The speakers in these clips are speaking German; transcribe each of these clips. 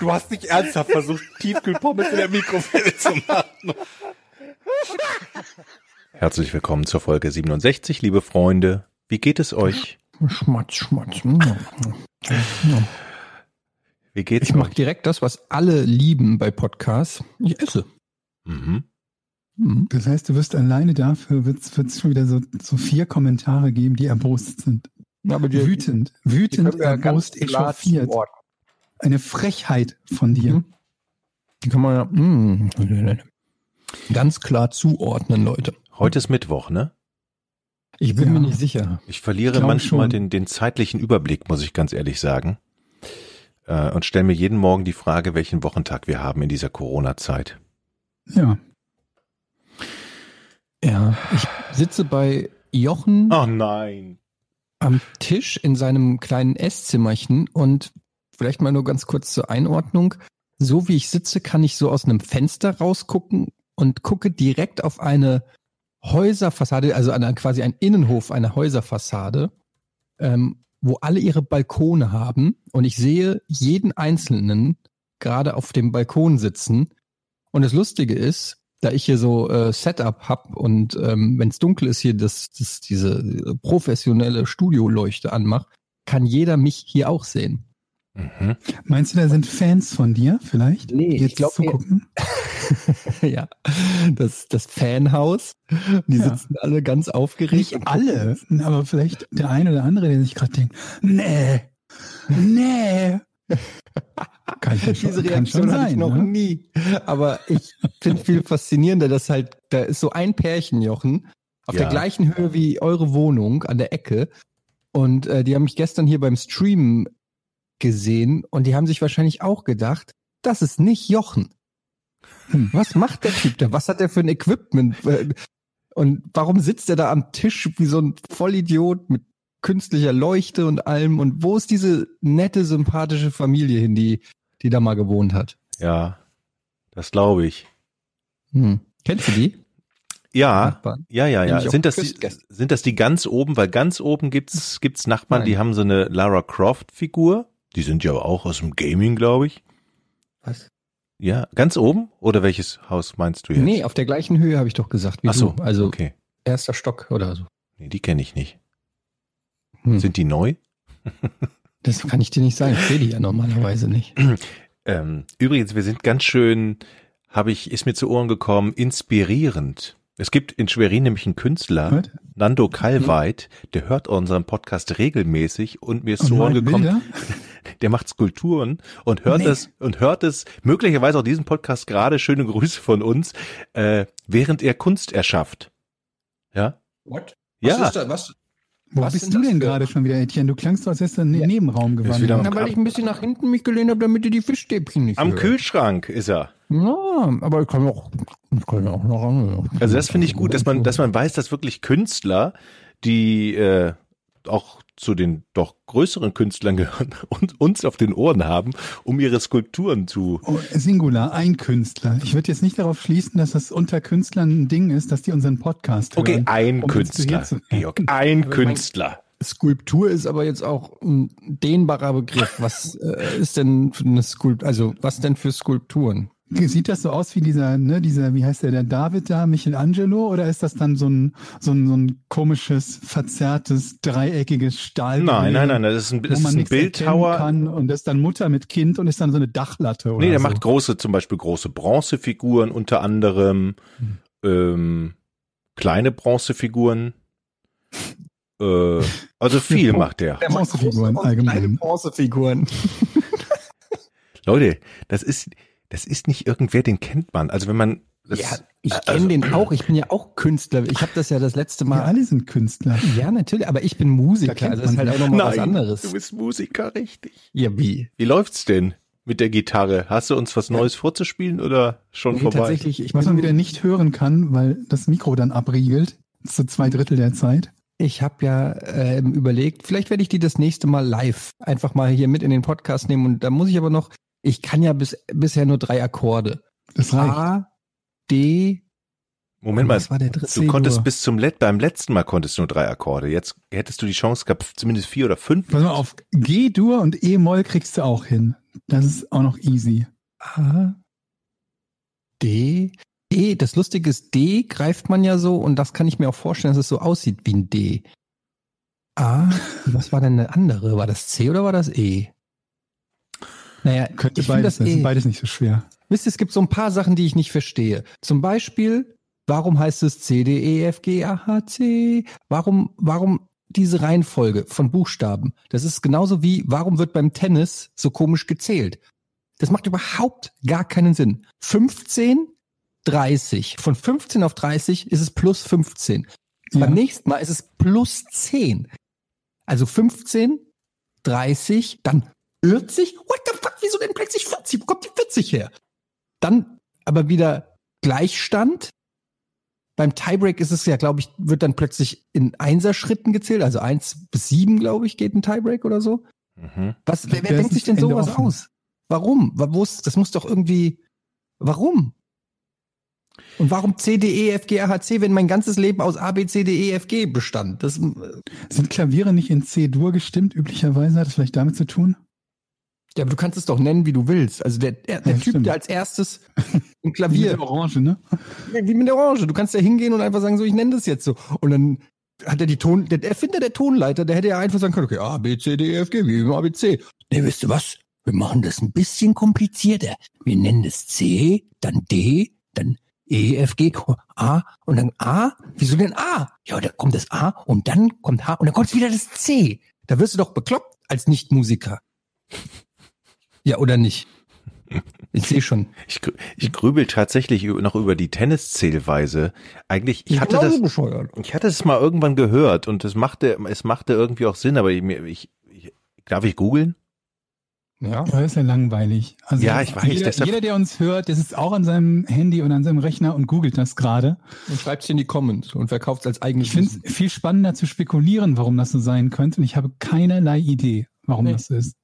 Du hast nicht ernsthaft versucht, Tiefkühlpommes in der Mikrowelle zu machen. Herzlich willkommen zur Folge 67, liebe Freunde. Wie geht es euch? Schmatz, schmatz. Wie geht's Ich mache direkt das, was alle lieben bei Podcasts. Ich esse. Mhm. Mhm. Das heißt, du wirst alleine dafür, wird es schon wieder so, so vier Kommentare geben, die erbost sind. Aber die, Wütend, die wütend, ganz erbost, echauffiert. Eine Frechheit von dir. Mhm. Die kann man ja mm, ganz klar zuordnen, Leute. Heute ist Mittwoch, ne? Ich bin Ja. mir nicht sicher. Ich verliere Ich manchmal den, den zeitlichen Überblick, muss ich ganz ehrlich sagen. Äh, und stelle mir jeden Morgen die Frage, welchen Wochentag wir haben in dieser Corona-Zeit. Ja. Ja, ich sitze bei Jochen Oh nein. am Tisch in seinem kleinen Esszimmerchen und vielleicht mal nur ganz kurz zur Einordnung. So wie ich sitze, kann ich so aus einem Fenster rausgucken und gucke direkt auf eine Häuserfassade, also an quasi ein Innenhof einer Häuserfassade, ähm, wo alle ihre Balkone haben und ich sehe jeden einzelnen gerade auf dem Balkon sitzen. Und das Lustige ist, da ich hier so äh, Setup hab und ähm, wenn es dunkel ist hier das, das diese professionelle Studioleuchte anmacht, kann jeder mich hier auch sehen. Mhm. Meinst du, da sind Fans von dir vielleicht? Nee, die ich jetzt glaub, zugucken? ja, das das Fanhaus. Die Ja. sitzen alle ganz aufgeregt. Nicht alle, aber vielleicht der eine oder andere, der sich gerade denkt, nee, nee. Kann, ich schon, Diese kann schon Reaktion hatte ich sein. noch ne? nie. Aber ich finde viel faszinierender, dass halt, da ist so ein Pärchen, Jochen, auf Ja. der gleichen Höhe wie eure Wohnung an der Ecke. Und äh, die haben mich gestern hier beim Streamen gesehen und die haben sich wahrscheinlich auch gedacht, das ist nicht Jochen. Hm. Was macht der Typ da? Was hat der für ein Equipment? Äh, Und warum sitzt er da am Tisch wie so ein Vollidiot mit künstlicher Leuchte und allem? Und wo ist diese nette, sympathische Familie hin, die, die da mal gewohnt hat? Ja, das glaube ich. Hm. Kennst du die? Ja, ja, ja, ja. Sind das, die, sind das die ganz oben? Weil ganz oben gibt's, gibt's Nachbarn, Nein. die haben so eine Lara Croft Figur. Die sind ja auch aus dem Gaming, glaube ich. Was? Ja, ganz oben? Oder welches Haus meinst du jetzt? Nee, auf der gleichen Höhe habe ich doch gesagt wie Ach so, du. Also okay. erster Stock oder so. Nee, die kenne ich nicht. Hm. Sind die neu? Das kann ich dir nicht sagen. Ich sehe die ja normalerweise nicht. Ähm, übrigens, wir sind ganz schön, habe ich, ist mir zu Ohren gekommen, inspirierend. Es gibt in Schwerin nämlich einen Künstler, Was? Nando Kalweit, der hört unseren Podcast regelmäßig und mir ist zu Ohren gekommen, Bilder? der macht Skulpturen und hört Nee. es und hört es möglicherweise auch diesen Podcast gerade schöne Grüße von uns, äh, während er Kunst erschafft. Ja, What? ja, da, was? Wo Was bist du denn gerade schon wieder, Etienne? Du klangst so, als wärst du in den Ja. Nebenraum gewandert. Na, weil ich ein bisschen nach hinten mich gelehnt habe, damit ihr die Fischstäbchen nicht am hört. Kühlschrank ist er. Ja, aber ich kann auch, ich kann auch noch ran. Also das finde ich gut, dass man, dass man weiß, dass wirklich Künstler, die äh, auch zu den doch größeren Künstlern gehören und uns auf den Ohren haben, um ihre Skulpturen zu. Oh, Singular, ein Künstler. Ich würde jetzt nicht darauf schließen, dass das unter Künstlern ein Ding ist, dass die unseren Podcast Okay, hören. ein um Künstler. Georg, ein Aber Künstler. Skulptur ist aber jetzt auch ein dehnbarer Begriff. Was äh, ist denn für eine Skulptur? Also was denn für Skulpturen? Sieht das so aus wie dieser, ne, dieser, wie heißt der, der David da, Michelangelo, oder ist das dann so ein, so ein, so ein komisches, verzerrtes, dreieckiges Stahl? Nein, nein, nein, das ist ein, wo das ist ein Bildhauer. kann und das ist dann Mutter mit Kind und ist dann so eine Dachlatte oder Nee, der so. macht große, zum Beispiel große Bronzefiguren unter anderem, ähm, kleine Bronzefiguren. Äh, also viel macht der. Der macht Bronzefiguren allgemein. Kleine Bronzefiguren. Leute, das ist, das ist nicht irgendwer, den kennt man. Also wenn man das, ja, ich kenne also- den auch. Ich bin ja auch Künstler. Ich habe das ja das letzte Wir Mal. alle sind Künstler. Ja, natürlich. Aber ich bin Musiker. Also das ist halt auch nochmal was anderes. du bist Musiker, richtig. Ja, wie? Wie läuft's denn mit der Gitarre? Hast du uns was Neues vorzuspielen oder schon Nee, vorbei? tatsächlich, ich Was man wieder nicht hören kann, weil das Mikro dann abriegelt, zu zwei Drittel der Zeit. Ich habe ja ähm, überlegt, vielleicht werde ich die das nächste Mal live einfach mal hier mit in den Podcast nehmen. Und da muss ich aber noch, ich kann ja bis, bisher nur drei Akkorde. Das reicht. A, D, Moment mal, was war der dritte? du konntest C-Dur. bis zum Let beim letzten Mal konntest du nur drei Akkorde. Jetzt hättest du die Chance gehabt, zumindest vier oder fünf. Pass mal auf, G-Dur und E-Moll kriegst du auch hin. Das ist auch noch easy. A, D, E. Das Lustige ist, D greift man ja so und das kann ich mir auch vorstellen, dass es so aussieht wie ein D. A, was war denn eine andere? War das C oder war das E? Naja, Könnte beides das sein. E. Beides nicht so schwer. Wisst ihr, es gibt so ein paar Sachen, die ich nicht verstehe. Zum Beispiel, warum heißt es C, D, E, F, G, A, H, C? Warum, warum diese Reihenfolge von Buchstaben? Das ist genauso wie, warum wird beim Tennis so komisch gezählt? Das macht überhaupt gar keinen Sinn. 15, 30. Von 15 auf 30 ist es plus 15. Ja. Beim nächsten Mal ist es plus 10. Also 15, 30, dann 40. What the fuck, wieso denn plötzlich 40? Wo kommt die 40 her? Dann aber wieder Gleichstand. Beim Tiebreak ist es ja, glaube ich, wird dann plötzlich in Einserschritten gezählt. Also eins bis sieben, glaube ich, geht ein Tiebreak oder so. Mhm. Was, wer, wer denkt sich denn Ende sowas offen. aus? Warum? Wa- Wo ist, das muss doch irgendwie, warum? Und warum C, D, E, F, G, A, H, C, wenn mein ganzes Leben aus A, B, C, D, E, F, G bestand? Das, äh, Sind Klaviere nicht in C-Dur gestimmt? Üblicherweise hat das vielleicht damit zu tun? Ja, aber du kannst es doch nennen, wie du willst. Also der, der, der Ja, Typ, stimmt. der als erstes ein Wie Klavier, mit der Orange, ne? wie mit der Orange, du kannst da hingehen und einfach sagen, so, ich nenne das jetzt so. Und dann hat er die Ton, der Erfinder der Tonleiter, der hätte ja einfach sagen können, okay, A, B, C, D, E, F, G, wie im A, B, C. Nee, wisst ihr was? Wir machen das ein bisschen komplizierter. Wir nennen das C, dann D, dann E, F, G, A und dann A. Wieso denn A? Ja, da kommt das A und dann kommt H und dann kommt wieder das C. Da wirst du doch bekloppt als Nichtmusiker. Ja, oder nicht? Ich sehe schon. Ich, ich grübel tatsächlich noch über die Tenniszählweise. Eigentlich, ich hatte das, bescheuert. ich hatte es mal irgendwann gehört und es machte, es machte irgendwie auch Sinn, aber ich, ich, ich darf ich googeln? Ja. Das ist ja langweilig. Also Ja, ich weiß, Jeder, deshalb- jeder, der uns hört, der sitzt auch an seinem Handy und an seinem Rechner und googelt das gerade. Und schreibt's in die Comments und verkauft's als eigenes Ich finde es viel spannender zu spekulieren, warum das so sein könnte. Und ich habe keinerlei Idee, warum Nee. das so ist.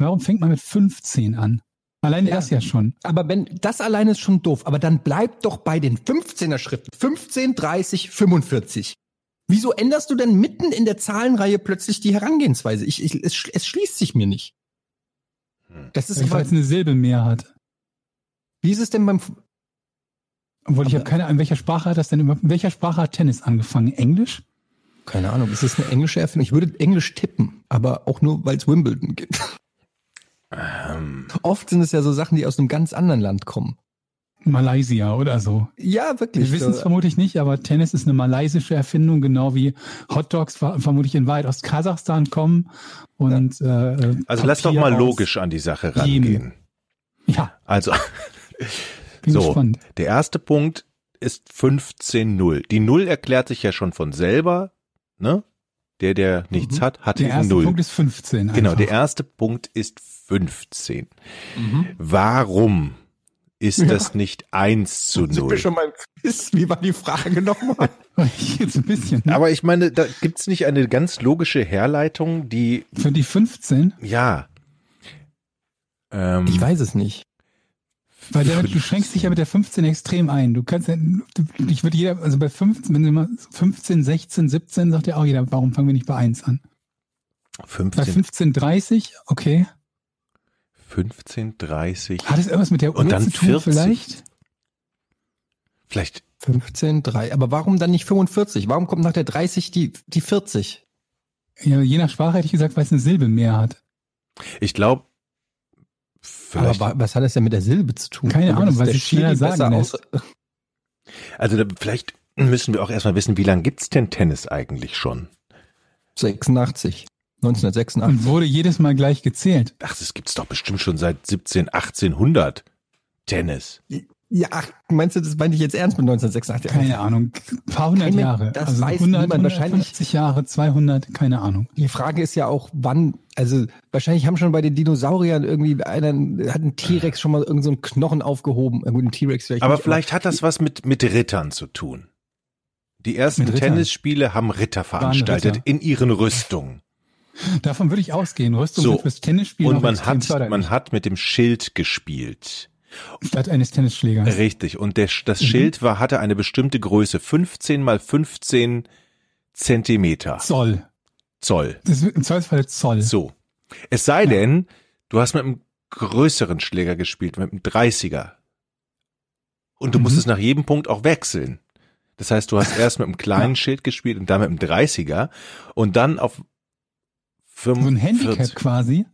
Warum fängt man mit 15 an? Allein Ja. das ja schon. Aber wenn, das alleine ist schon doof. Aber dann bleibt doch bei den 15er Schritten. 15, 30, 45. Wieso änderst du denn mitten in der Zahlenreihe plötzlich die Herangehensweise? Ich, ich, es, es schließt sich mir nicht. Hm. Das ist, Weil es eine Silbe mehr hat. wie ist es denn beim, Obwohl ich Aber- habe keine Ahnung, in welcher Sprache hat das denn überhaupt, in welcher Sprache hat Tennis angefangen? Englisch? keine Ahnung, ist es eine englische Erfindung? Ich würde Englisch tippen, aber auch nur, weil es Wimbledon gibt. Ähm, Oft sind es ja so Sachen, die aus einem ganz anderen Land kommen. Malaysia oder so. Ja, wirklich. Wir wissen es vermutlich nicht, aber Tennis ist eine malaysische Erfindung, genau wie Hotdogs ver- vermutlich in Wahrheit aus Kasachstan kommen. Und, äh, also lass doch Papier mal logisch an die Sache Jemen. rangehen. Ja, Also, bin So. gespannt. der erste Punkt ist 15-0. Die Null erklärt sich ja schon von selber, ne? Der, der nichts Mhm. hat, hat Der eben erste Null. Punkt ist 15. Genau, einfach. der erste Punkt ist 15. Mhm. Warum ist Ja. das nicht 1 zu Sind wir 0? schon mal Quiz? Wie war die Frage nochmal? Jetzt ein bisschen. ne? Aber ich meine, da gibt's nicht eine ganz logische Herleitung, die, Für die 15, ja. Ähm, Ich weiß es nicht. weil der, du schränkst dich ja mit der 15 extrem ein. Du kannst ja, ich würde jeder, also bei 15, wenn du mal 15, 16, 17, sagt ja auch jeder, warum fangen wir nicht bei 1 an? Bei 15, 15, 30, okay. 15, 30, Hat es irgendwas mit der Und Uhr dann zu tun 40. vielleicht? vielleicht, 15, 3. Aber warum dann nicht 45? Warum kommt nach der 30 die, die 40? Ja, je nach Sprache hätte ich gesagt, weil es eine Silbe mehr hat. ich glaube, Aber was hat das denn mit der Silbe zu tun? Keine Ahnung, es weil sie schneller sagen lässt. also da, vielleicht müssen wir auch erstmal wissen, wie lange gibt's denn Tennis eigentlich schon? 86. 1986. Und wurde jedes Mal gleich gezählt. Ach, das gibt's doch bestimmt schon seit 17, 1800. Tennis. Ja, ach, meinst du, das meinte ich jetzt ernst mit 1986? Keine Ahnung. Ein paar hundert Keine- Jahre. das also weiß 100, niemand. Wahrscheinlich- 150 Jahre, 200, keine Ahnung. Die Frage ist ja auch, wann, also wahrscheinlich haben schon bei den Dinosauriern irgendwie einer, hat ein T-Rex schon mal irgendeinen so einen Knochen aufgehoben. Irgendwo ein T-Rex vielleicht. Aber nicht, vielleicht hat das was mit, mit Rittern zu tun. Die ersten? Tennisspiele haben Ritter veranstaltet Ritter. in ihren Rüstungen. Davon würde ich ausgehen. Rüstung So. fürs Tennisspiel Und man hat, förderlich, man hat mit dem Schild gespielt. statt eines Tennisschlägers. Richtig. Und der, das Mhm. Schild war, hatte eine bestimmte Größe. 15 mal 15 Zentimeter. Zoll. Zoll. Das wird im Zweifelsfall Zoll. So. Es sei denn, du hast mit einem größeren Schläger gespielt, mit einem 30er. Und du Mhm. musstest nach jedem Punkt auch wechseln. Das heißt, du hast erst mit einem kleinen Schild gespielt und dann mit einem 30er und dann auf So ein 45. Handicap quasi,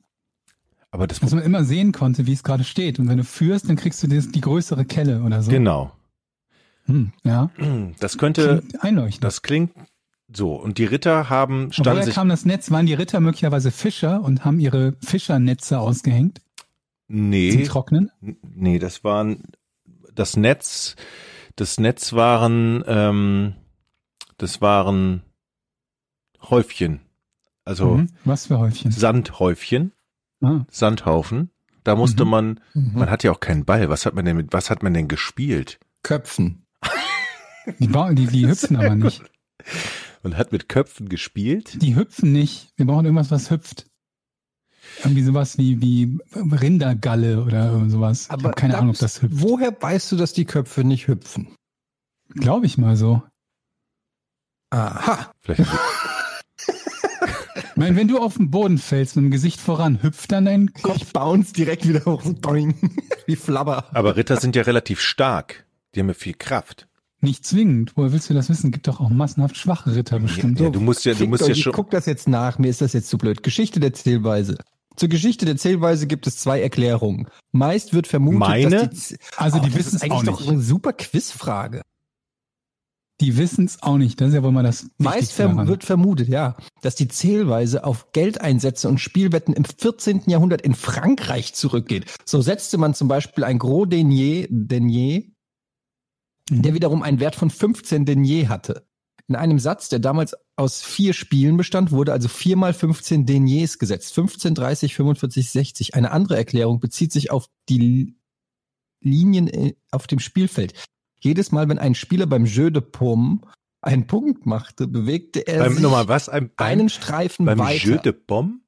Aber das dass man immer sehen konnte, wie es gerade steht. Und wenn du führst, dann kriegst du das, die größere Kelle oder so. genau. Hm, ja. Das könnte, Klingt einleuchtend. das klingt so. Und die Ritter haben standen woher sich kam das Netz? Waren die Ritter möglicherweise Fischer und haben ihre Fischernetze ausgehängt zum nee, Trocknen? nee, das waren das Netz, das Netz waren, ähm, das waren Häufchen, also Mhm. Was für Häufchen? Sandhäufchen, Ah. Sandhaufen. Da musste Mhm. man, Mhm. man hat ja auch keinen Ball. Was hat man denn mit, was hat man denn gespielt? Köpfen. Die, die, die hüpfen aber nicht. Man hat mit Köpfen gespielt. Die hüpfen nicht. Wir brauchen irgendwas, was hüpft. Irgendwie sowas wie, wie Rindergalle oder sowas. ich habe keine da- Ahnung, ob das hüpft. Woher weißt du, dass die Köpfe nicht hüpfen? Glaube ich mal so. Aha. Vielleicht, Ich meine, wenn du auf den Boden fällst mit dem Gesicht voran, hüpft dann dein Kopf. Ich bounce direkt wieder hoch. Boing. Wie Flabber. aber Ritter sind ja relativ stark. Die haben ja viel Kraft. Nicht zwingend. Woher willst du das wissen? Gibt doch auch massenhaft schwache Ritter bestimmt. Ja, du musst ja, du Fickt musst euch, ja ich schon. guck das jetzt nach, mir ist das jetzt zu blöd. Geschichte der Zählweise. Zur Geschichte der Zählweise gibt es zwei Erklärungen. Meist wird vermutet, Meine? dass die, Also die Oh, das wissen ist es auch eigentlich doch nicht. eine super Quizfrage. Die wissen es auch nicht. Das ist ja wohl mal das Meist verm wird vermutet, ja, dass die Zählweise auf Geldeinsätze und Spielwetten im 14. Jahrhundert in Frankreich zurückgeht. So setzte man zum Beispiel ein Gros Denier, Denier der wiederum einen Wert von 15 Denier hatte. In einem Satz, der damals aus vier Spielen bestand, wurde also viermal 15 Deniers gesetzt. 15, 30, 45, 60. Eine andere Erklärung bezieht sich auf die Li- Linien äh, auf dem Spielfeld. Jedes Mal, wenn ein Spieler beim Jeu de Paume einen Punkt machte, bewegte er Beim, sich nochmal was? Ein, einen Streifen beim weiter. Jeu de Pomme?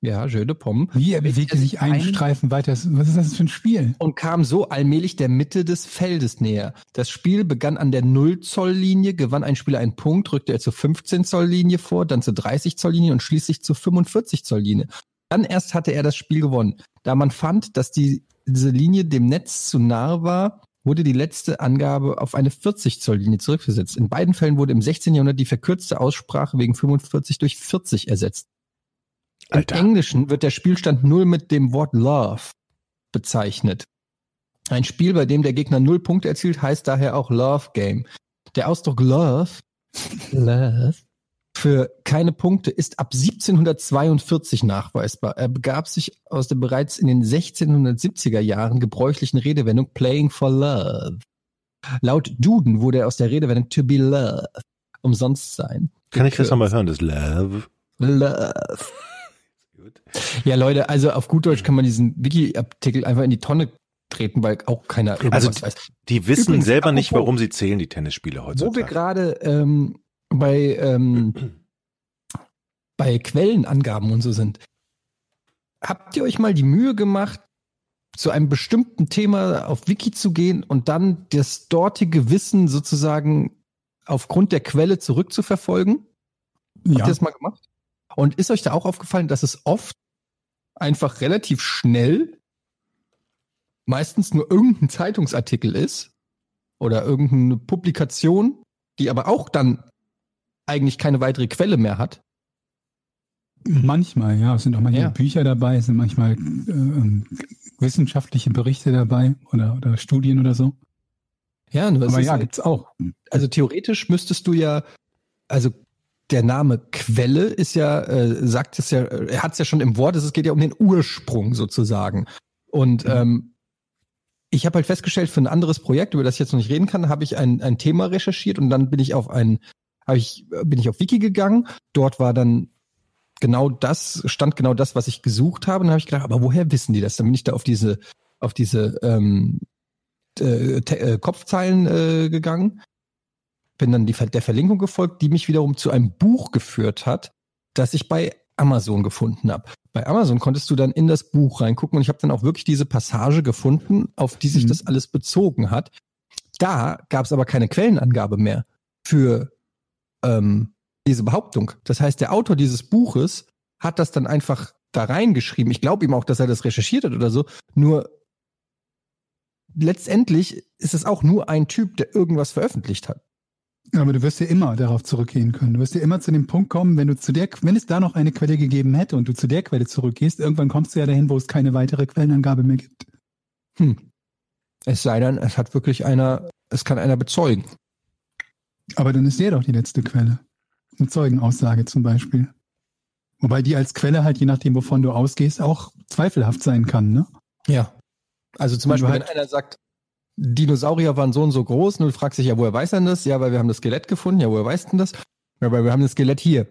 ja, Jeu de Paume. Wie, er bewegte er sich einen einen- Streifen weiter. Was ist das für ein Spiel? und kam so allmählich der Mitte des Feldes näher. Das Spiel begann an der 0-Zoll-Linie, gewann ein Spieler einen Punkt, rückte er zur 15-Zoll-Linie vor, dann zur 30-Zoll-Linie und schließlich zur 45-Zoll-Linie. Dann erst hatte er das Spiel gewonnen. Da man fand, dass die, diese Linie dem Netz zu nahe war, wurde die letzte Angabe auf eine 40-Zoll-Linie zurückgesetzt. In beiden Fällen wurde im 16. Jahrhundert die verkürzte Aussprache wegen 45 durch 40 ersetzt. Im Alter. Englischen wird der Spielstand 0 mit dem Wort Love bezeichnet. Ein Spiel, bei dem der Gegner null Punkte erzielt, heißt daher auch Love Game. Der Ausdruck Love, Love für keine Punkte ist ab 1742 nachweisbar. Er begab sich aus der bereits in den 1670er Jahren gebräuchlichen Redewendung Playing for Love. Laut Duden wurde er aus der Redewendung to be loved umsonst sein. Kann ich das nochmal hören? Das Love. Love. Gut. Ja, Leute, also auf gut Deutsch kann man diesen Wiki-Artikel einfach in die Tonne treten, weil auch keiner Also weiß. Die wissen Übrigens, selber nicht, warum sie zählen, die Tennisspiele Wo wir heutzutage. gerade ähm, bei, ähm, bei Quellenangaben und so sind. Habt ihr euch mal die Mühe gemacht, zu einem bestimmten Thema auf Wiki zu gehen und dann das dortige Wissen sozusagen aufgrund der Quelle zurückzuverfolgen? Habt ihr Ja. das mal gemacht? Und ist euch da auch aufgefallen, dass es oft einfach relativ schnell meistens nur irgendein Zeitungsartikel ist oder irgendeine Publikation, die aber auch dann eigentlich keine weitere Quelle mehr hat? Manchmal, ja. Es sind auch manchmal Ja. Bücher dabei, es sind manchmal äh, ähm, wissenschaftliche Berichte dabei oder, oder Studien oder so. Ja, es Aber ja, halt- gibt's auch. also theoretisch müsstest du ja, also der Name Quelle ist ja, äh, sagt es ja, er hat es ja schon im Wort, es geht ja um den Ursprung sozusagen. Und Mhm. ähm, ich habe halt festgestellt, für ein anderes Projekt, über das ich jetzt noch nicht reden kann, habe ich ein, ein Thema recherchiert und dann bin ich auf ein, ich, bin ich auf Wiki gegangen. Dort war dann genau das, stand genau das, was ich gesucht habe. Und dann habe ich gedacht, aber woher wissen die das? Dann bin ich da auf diese, auf diese ähm, äh, äh, Kopfzeilen äh, gegangen, bin dann die, der Verlinkung gefolgt, die mich wiederum zu einem Buch geführt hat, das ich bei Amazon gefunden habe. Bei Amazon konntest du dann in das Buch reingucken und ich habe dann auch wirklich diese Passage gefunden, auf die sich mhm. das alles bezogen hat. Da gab es aber keine Quellenangabe mehr für ähm, diese Behauptung. Das heißt, der Autor dieses Buches hat das dann einfach da reingeschrieben. Ich glaube ihm auch, dass er das recherchiert hat oder so. Nur letztendlich ist es auch nur ein Typ, der irgendwas veröffentlicht hat. Aber du wirst ja immer darauf zurückgehen können. Du wirst ja immer zu dem Punkt kommen, wenn du zu der, wenn es da noch eine Quelle gegeben hätte und du zu der Quelle zurückgehst, irgendwann kommst du ja dahin, wo es keine weitere Quellenangabe mehr gibt. Hm. Es sei denn, es hat wirklich einer, es kann einer bezeugen. Aber dann ist der doch die letzte Quelle. Eine Zeugenaussage zum Beispiel. Wobei die als Quelle halt, je nachdem, wovon du ausgehst, auch zweifelhaft sein kann, ne? Ja. Also zum Beispiel, halt wenn einer sagt, Dinosaurier waren so und so groß und du fragst dich, ja, woher weiß er das? Ja, weil wir haben das Skelett gefunden. Ja, woher weißt du das? Ja, weil wir haben das Skelett hier.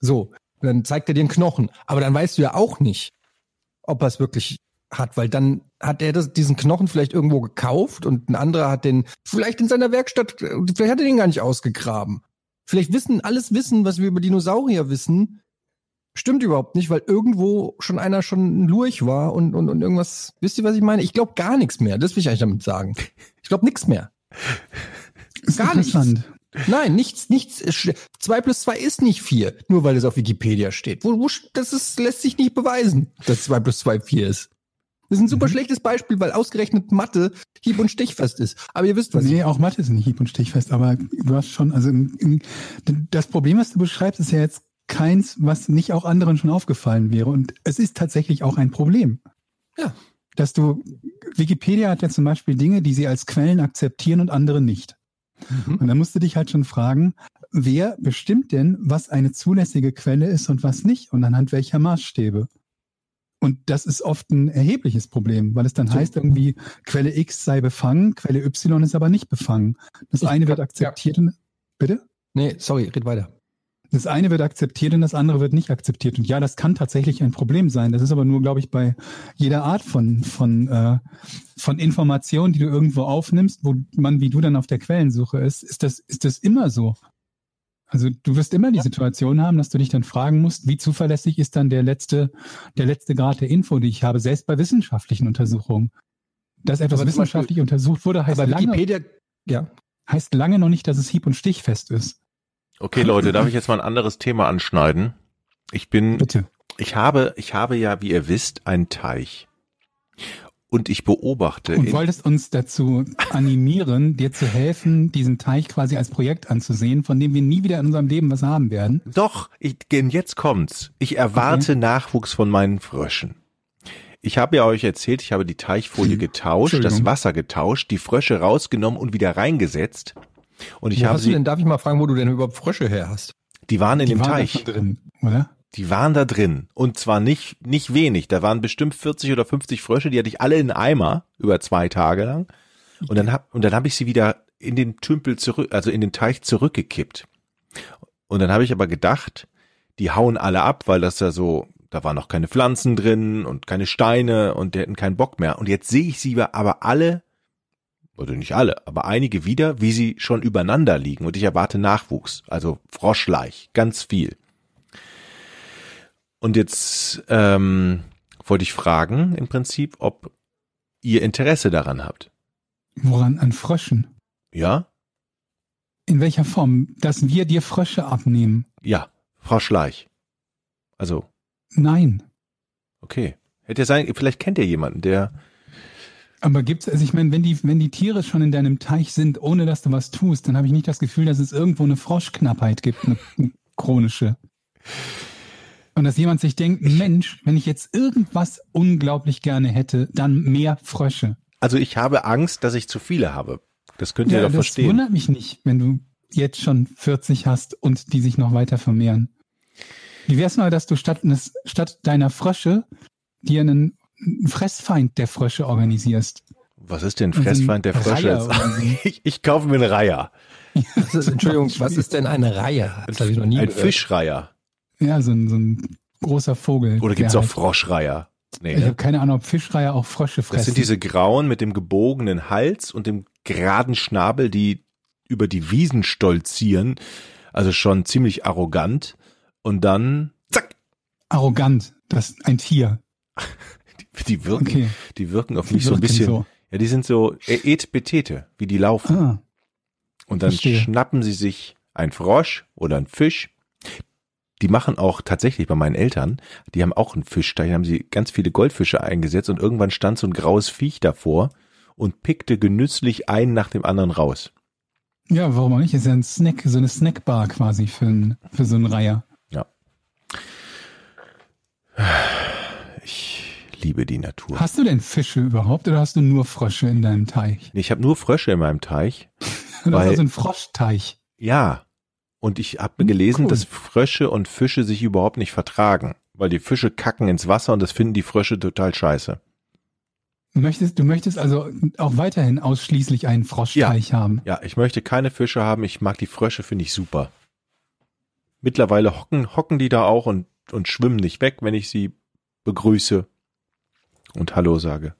So, dann zeigt er dir einen Knochen. Aber dann weißt du ja auch nicht, ob er es wirklich hat, weil dann hat er das, diesen Knochen vielleicht irgendwo gekauft und ein anderer hat den vielleicht in seiner Werkstatt, vielleicht hat er den gar nicht ausgegraben. Vielleicht wissen, alles Wissen, was wir über Dinosaurier wissen, Stimmt überhaupt nicht, weil irgendwo schon einer schon ein Lurch war und, und, und irgendwas. Wisst ihr, was ich meine? Ich glaube gar nichts mehr. Das will ich eigentlich damit sagen. Ich glaube nichts mehr. Gar nichts. Nein, nichts, nichts. Zwei plus zwei ist nicht vier, nur weil es auf Wikipedia steht. Wo, wo, das ist, lässt sich nicht beweisen, dass zwei plus zwei vier ist. Das ist ein super mhm. schlechtes Beispiel, weil ausgerechnet Mathe hieb- und stichfest ist. Aber ihr wisst was. Nee, auch Mathe ist nicht hieb- und stichfest, aber du hast schon, also das Problem, was du beschreibst, ist ja jetzt keins, was nicht auch anderen schon aufgefallen wäre. Und es ist tatsächlich auch ein Problem. Ja. Dass du, Wikipedia hat ja zum Beispiel Dinge, die sie als Quellen akzeptieren und andere nicht. Mhm. Und dann musst du dich halt schon fragen, wer bestimmt denn, was eine zulässige Quelle ist und was nicht und anhand welcher Maßstäbe? Und das ist oft ein erhebliches Problem, weil es dann so. heißt irgendwie, Quelle X sei befangen, Quelle Y ist aber nicht befangen. Das ich eine wird akzeptiert ja. und, bitte? Nee, sorry, red weiter. Das eine wird akzeptiert und das andere wird nicht akzeptiert. Und ja, das kann tatsächlich ein Problem sein. Das ist aber nur, glaube ich, bei jeder Art von, von, äh, von Information, die du irgendwo aufnimmst, wo man wie du dann auf der Quellensuche ist, ist das, ist das immer so. Also du wirst immer die Situation haben, dass du dich dann fragen musst, wie zuverlässig ist dann der letzte, der letzte Grad der Info, die ich habe, selbst bei wissenschaftlichen Untersuchungen. Dass etwas wissenschaftlich Beispiel, untersucht wurde, heißt lange, ja. heißt lange noch nicht, dass es hieb- und stichfest ist. Okay, Leute, darf ich jetzt mal ein anderes Thema anschneiden? Ich bin, Bitte. ich habe, ich habe ja, wie ihr wisst, einen Teich. Und ich beobachte. Und wolltest uns dazu animieren, dir zu helfen, diesen Teich quasi als Projekt anzusehen, von dem wir nie wieder in unserem Leben was haben werden? Doch, ich, jetzt kommt's. Ich erwarte okay. Nachwuchs von meinen Fröschen. Ich habe ja euch erzählt, ich habe die Teichfolie hm. getauscht, das Wasser getauscht, die Frösche rausgenommen und wieder reingesetzt. Und ich wo habe hast sie, du denn, darf ich mal fragen, wo du denn überhaupt Frösche her hast? Die waren in die dem waren Teich. drin, oder? Die waren da drin. Und zwar nicht, nicht wenig. Da waren bestimmt 40 oder 50 Frösche, die hatte ich alle in Eimer über zwei Tage lang. Und dann hab, und dann habe ich sie wieder in den Tümpel zurück, also in den Teich zurückgekippt. Und dann habe ich aber gedacht, die hauen alle ab, weil das ja so, da waren noch keine Pflanzen drin und keine Steine und die hätten keinen Bock mehr. Und jetzt sehe ich sie aber alle oder nicht alle, aber einige wieder, wie sie schon übereinander liegen und ich erwarte Nachwuchs, also Froschleich, ganz viel. Und jetzt ähm, wollte ich fragen, im Prinzip, ob ihr Interesse daran habt. Woran? An Fröschen? Ja? In welcher Form? Dass wir dir Frösche abnehmen? Ja, Froschleich. Also. Nein. Okay. Hätte ja sein, vielleicht kennt ihr jemanden, der aber gibt's, also ich meine, wenn die, wenn die Tiere schon in deinem Teich sind, ohne dass du was tust, dann habe ich nicht das Gefühl, dass es irgendwo eine Froschknappheit gibt, eine, eine chronische. Und dass jemand sich denkt, Mensch, wenn ich jetzt irgendwas unglaublich gerne hätte, dann mehr Frösche. Also ich habe Angst, dass ich zu viele habe. Das könnt ihr ja, doch das verstehen. Das wundert mich nicht, wenn du jetzt schon 40 hast und die sich noch weiter vermehren. Wie wär's mal, dass du statt, statt deiner Frösche dir einen Fressfeind der Frösche organisierst. Was ist denn Also ein Fressfeind der Frösche? Ich, ich kaufe mir einen Reiher. Was ist, Entschuldigung, was ist denn eine Reihe? Das habe ich noch nie Ein gehört. Fischreiher. Ja, so ein, so ein großer Vogel. Oder gibt's der auch halt- Froschreiher? Nee, Ich ne? habe keine Ahnung, ob Fischreiher auch Frösche fressen. Das sind diese grauen mit dem gebogenen Hals und dem geraden Schnabel, die über die Wiesen stolzieren. Also schon ziemlich arrogant. Und dann, zack, arrogant. Das ist ein Tier. die, die wirken, Okay. die wirken auf Die mich so ein bisschen, so. ja, die sind so et betete, wie die laufen. Ah, Und dann verstehe. schnappen sie sich ein Frosch oder ein Fisch. Die machen auch tatsächlich bei meinen Eltern, die haben auch einen Fischteich, da haben sie ganz viele Goldfische eingesetzt und irgendwann stand so ein graues Viech davor und pickte genüsslich einen nach dem anderen raus. ja, warum auch nicht? Ist ja ein Snack, so eine Snackbar quasi für, ein, für so einen Reiher. Ich liebe die Natur. Hast du denn Fische überhaupt oder hast du nur Frösche in deinem Teich? Ich habe nur Frösche in meinem Teich. Oder Weil- ist das so ein Froschteich? Ja. Und ich habe gelesen, Cool. dass Frösche und Fische sich überhaupt nicht vertragen. Weil die Fische kacken ins Wasser und das finden die Frösche total scheiße. Du möchtest, du möchtest also auch weiterhin ausschließlich einen Froschteich haben. Ja, ich möchte keine Fische haben. Ich mag die Frösche, finde ich super. Mittlerweile hocken, hocken die da auch und, und schwimmen nicht weg, wenn ich sie begrüße und Hallo sage.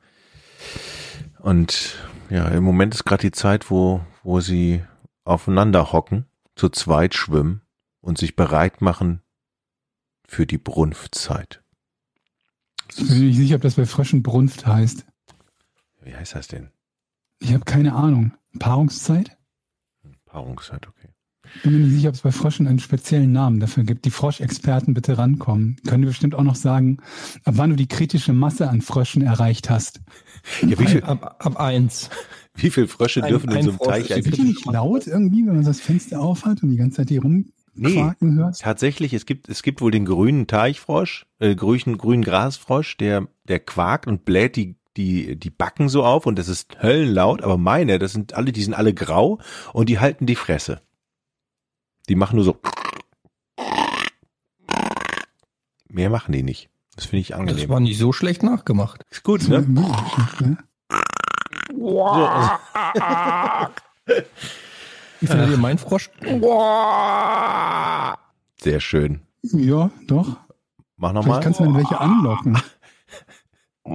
Und ja, im Moment ist gerade die Zeit, wo, wo sie aufeinander hocken, zu zweit schwimmen und sich bereit machen für die Brunftzeit. Ich bin mir nicht sicher, ob das bei Fröschen Brunft heißt. Wie heißt das denn? Ich habe keine Ahnung. Paarungszeit? Paarungszeit, okay. Bin mir nicht sicher, ob es bei Fröschen einen speziellen Namen dafür gibt. Die Froschexperten bitte rankommen. Können wir bestimmt auch noch sagen, ab wann du die kritische Masse an Fröschen erreicht hast. Ja, wie, viel, Ab, ab eins. Wie viel Frösche Ein- dürfen in ein so einem Frosch Teich ist eigentlich? Sind die nicht laut irgendwie, wenn man das Fenster aufhat und die ganze Zeit die rumquaken hört? Tatsächlich, es gibt, es gibt wohl den grünen Teichfrosch, äh, grünen, grünen Grasfrosch, der, der quakt und bläht die, die, die Backen so auf und das ist höllenlaut, aber meine, das sind alle, die sind alle grau und die halten die Fresse. Die machen nur so. Mehr machen die nicht. Das finde ich Das angenehm. war nicht so schlecht nachgemacht. ist gut, ne? Wie findet ihr mein Frosch? Sehr schön. Ja, doch. Mach nochmal. kannst du dann welche anlocken. Ich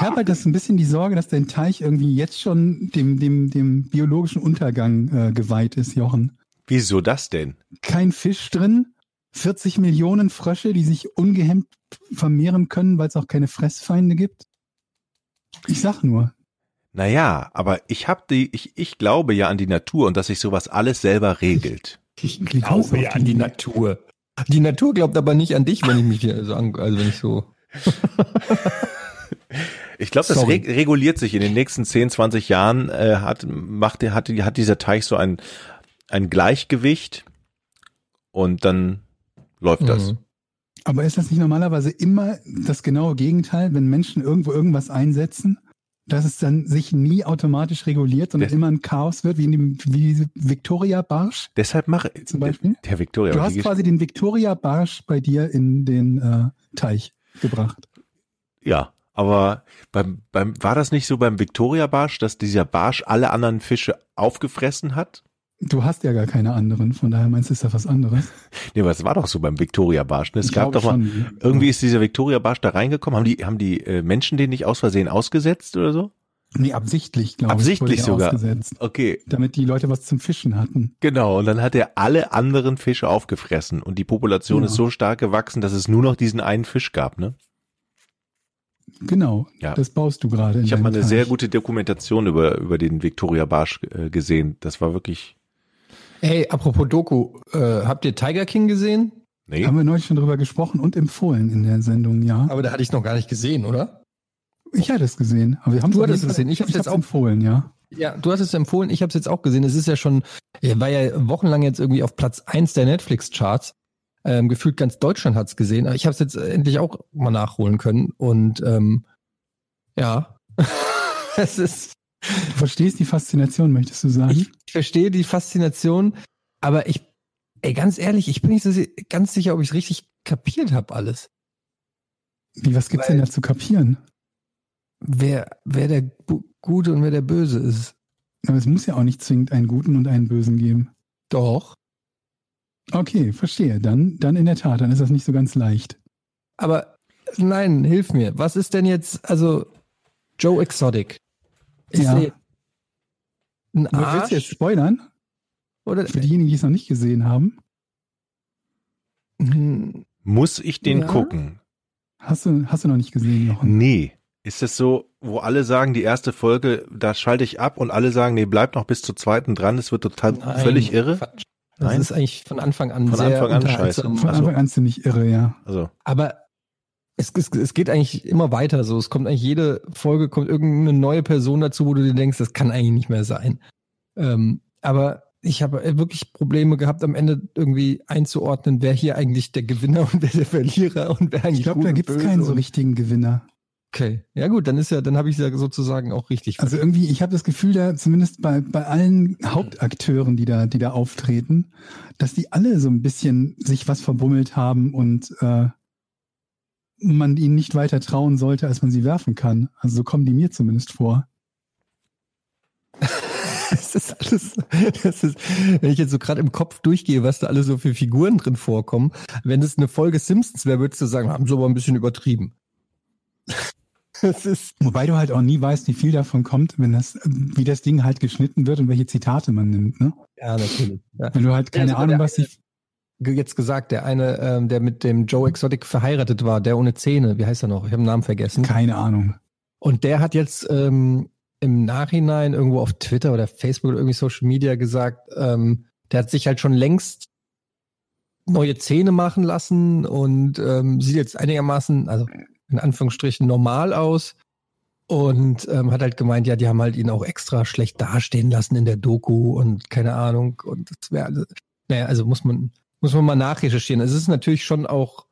habe halt das ein bisschen die Sorge, dass dein Teich irgendwie jetzt schon dem, dem, dem biologischen Untergang äh, geweiht ist, Jochen. Wieso das denn? Kein Fisch drin, 40 Millionen Frösche, die sich ungehemmt vermehren können, weil es auch keine Fressfeinde gibt. Ich sag nur. Naja, aber ich hab die, ich, ich glaube ja an die Natur und dass sich sowas alles selber regelt. Ich du glaube ja an die? Natur. Die Natur glaubt aber nicht an dich, wenn ich mich hier so an, also wenn ich so. Ich glaube, das reg reguliert sich in den nächsten 10, 20 Jahren, äh, hat, macht, der- hat, hat dieser Teich so ein, ein Gleichgewicht und dann läuft das. Aber ist das nicht normalerweise immer das genaue Gegenteil, wenn Menschen irgendwo irgendwas einsetzen, dass es dann sich nie automatisch reguliert, sondern Das- immer ein Chaos wird, wie in dem wie Victoria Barsch Deshalb mache zum Beispiel? der Victoria. Du hast quasi den Victoria Barsch bei dir in den äh, Teich gebracht. ja, aber beim, beim, war das nicht so beim Victoria Barsch, dass dieser Barsch alle anderen Fische aufgefressen hat? Du hast ja gar keine anderen, von daher meinst du, ist ja was anderes. Nee, aber es war doch so beim Victoria Barsch. Ne? Es Ich gab doch mal, schon. irgendwie ist dieser Victoria Barsch da reingekommen. Haben die, haben die äh, Menschen den nicht aus Versehen ausgesetzt oder so? Nee, absichtlich, glaube ich. Absichtlich sogar. Ausgesetzt, Okay, damit die Leute was zum Fischen hatten. Genau, und dann hat er alle anderen Fische aufgefressen und die Population Ja. ist so stark gewachsen, dass es nur noch diesen einen Fisch gab, ne? Genau, Ja. das baust du gerade. Ich habe mal eine sehr Teich. gute Dokumentation über, über den Victoria Barsch äh, gesehen. Das war wirklich, Hey, apropos Doku, äh, habt ihr Tiger King gesehen? nee, Haben wir neulich schon drüber gesprochen und empfohlen in der Sendung, ja. Aber da hatte ich noch gar nicht gesehen, oder? Ich hatte es gesehen. Aber wir haben es Fall- gesehen. Ich hab's jetzt auch- empfohlen, ja. Ja, du hast es empfohlen, ich habe es jetzt auch gesehen. Es ist ja schon, er war ja wochenlang jetzt irgendwie auf Platz eins der Netflix-Charts. Ähm, gefühlt ganz Deutschland hat's gesehen. Aber ich habe es jetzt endlich auch mal nachholen können. Und ähm, ja, es ist, Du verstehst die Faszination, möchtest du sagen? ich verstehe die Faszination, aber ich, ey, ganz ehrlich, ich bin nicht so ganz sicher, ob ich es richtig kapiert habe alles. Wie, was gibt's Weil- denn da zu kapieren? wer, wer der Bu- Gute und wer der Böse ist. Aber es muss ja auch nicht zwingend einen Guten und einen Bösen geben. Doch. Okay, verstehe. Dann, dann in der Tat, dann ist das nicht so ganz leicht. Aber nein, hilf mir. Was ist denn jetzt, also Joe Exotic? Ist Ja. ein Willst du Arsch? jetzt spoilern? Oder, Für diejenigen, die es noch nicht gesehen haben. Hm, Muss ich den Ja. gucken? Hast du, hast du noch nicht gesehen, Jochen? Nee. Ist es so, wo alle sagen, die erste Folge, da schalte ich ab und alle sagen, nee, bleib noch bis zur zweiten dran, es wird total nein, völlig irre? Quatsch. Das Nein? ist eigentlich von Anfang an Von sehr Anfang an unterhaltsam. Von Ach so. Anfang an ziemlich irre, ja. Also, Aber es, es, es geht eigentlich immer weiter so. Es kommt eigentlich jede Folge, kommt irgendeine neue Person dazu, wo du dir denkst, das kann eigentlich nicht mehr sein. Ähm, aber ich habe wirklich Probleme gehabt, am Ende irgendwie einzuordnen, wer hier eigentlich der Gewinner und wer der Verlierer und wer eigentlich Ich glaube, da gibt es keinen so richtigen Gewinner. Okay, ja gut, dann ist ja, dann habe ich es ja sozusagen auch richtig. Also irgendwie, ich habe das Gefühl, da zumindest bei, bei allen Hauptakteuren, die da, die da auftreten, dass die alle so ein bisschen sich was verbummelt haben und äh, man ihnen nicht weiter trauen sollte, als man sie werfen kann. Also so kommen die mir zumindest vor. Das ist alles, das ist, wenn ich jetzt so gerade im Kopf durchgehe, was da alle so für Figuren drin vorkommen, wenn es eine Folge Simpsons wäre, würdest du sagen, haben sie aber ein bisschen übertrieben. Ist, Wobei du halt auch nie weißt, wie viel davon kommt, wenn das, wie das Ding halt geschnitten wird und welche Zitate man nimmt. Ne? ja, natürlich. Ja. Wenn du halt keine Ja, sogar Ahnung, was die Jetzt gesagt, der eine, ähm, der mit dem Joe Exotic verheiratet war, der ohne Zähne, wie heißt er noch? Ich habe den Namen vergessen. keine Ahnung. Und der hat jetzt ähm, im Nachhinein irgendwo auf Twitter oder Facebook oder irgendwie Social Media gesagt, ähm, der hat sich halt schon längst neue Zähne machen lassen und ähm, sieht jetzt einigermaßen, also in Anführungsstrichen normal aus. Und ähm, hat halt gemeint, ja, die haben halt ihn auch extra schlecht dastehen lassen in der Doku und keine Ahnung. Und das wäre, also, naja, also muss man, muss man mal nachrecherchieren. Es ist natürlich schon auch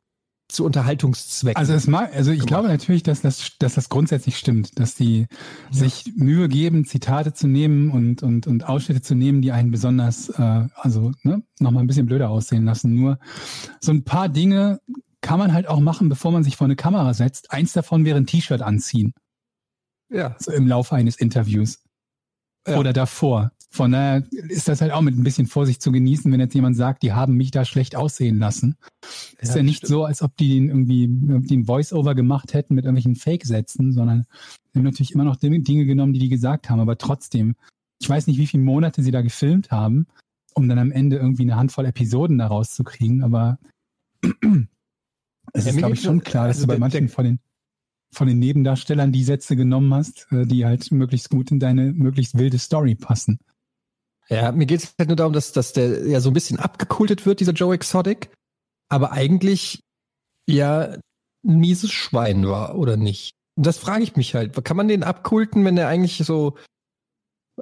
zu Unterhaltungszwecken. Also es mag, also ich gemacht. glaube natürlich, dass das, dass das grundsätzlich stimmt, dass die sich Mühe geben, Zitate zu nehmen und, und, und Ausschnitte zu nehmen, die einen besonders, äh, also ne, nochmal ein bisschen blöder aussehen lassen. Nur so ein paar Dinge kann man halt auch machen, bevor man sich vor eine Kamera setzt. Eins davon wäre ein T-Shirt anziehen, ja. so im Laufe eines Interviews. Ja. Oder davor. Von daher ist das halt auch mit ein bisschen Vorsicht zu genießen, wenn jetzt jemand sagt, die haben mich da schlecht aussehen lassen. Ist ja, nicht stimmt. so, als ob die den irgendwie einen Voice-Over gemacht hätten mit irgendwelchen Fake-Sätzen, sondern haben natürlich immer noch Dinge genommen, die die gesagt haben. Aber trotzdem, ich weiß nicht, wie viele Monate sie da gefilmt haben, um dann am Ende irgendwie eine Handvoll Episoden daraus zu kriegen. Aber es Ja, ist, mir glaube ich, schon klar, dass also du bei manchen von den von den Nebendarstellern die Sätze genommen hast, äh, die halt möglichst gut in deine möglichst wilde Story passen. Ja, mir geht es halt nur darum, dass, dass der ja so ein bisschen abgekultet wird, dieser Joe Exotic, aber eigentlich ja ein mieses Schwein war, oder nicht? Und das frage ich mich halt. Kann man den abkulten, wenn der eigentlich so.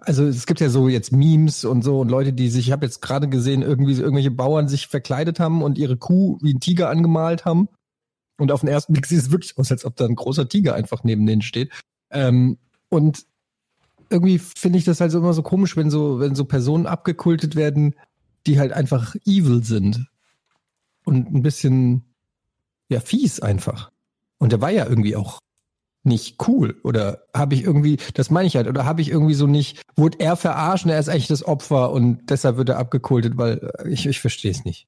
Also es gibt ja so jetzt Memes und so und Leute, die sich, ich habe jetzt gerade gesehen, irgendwie irgendwelche Bauern sich verkleidet haben und ihre Kuh wie ein Tiger angemalt haben. Und auf den ersten Blick sieht es wirklich aus, als ob da ein großer Tiger einfach neben denen steht. Ähm, und irgendwie finde ich das halt so immer so komisch, wenn so, wenn so Personen abgekultet werden, die halt einfach evil sind. Und ein bisschen, ja, fies einfach. Und der war ja irgendwie auch nicht cool. Oder habe ich irgendwie, das meine ich halt, oder habe ich irgendwie so nicht, wurde er verarscht und er ist eigentlich das Opfer und deshalb wird er abgekultet, weil äh, ich, ich verstehe es nicht.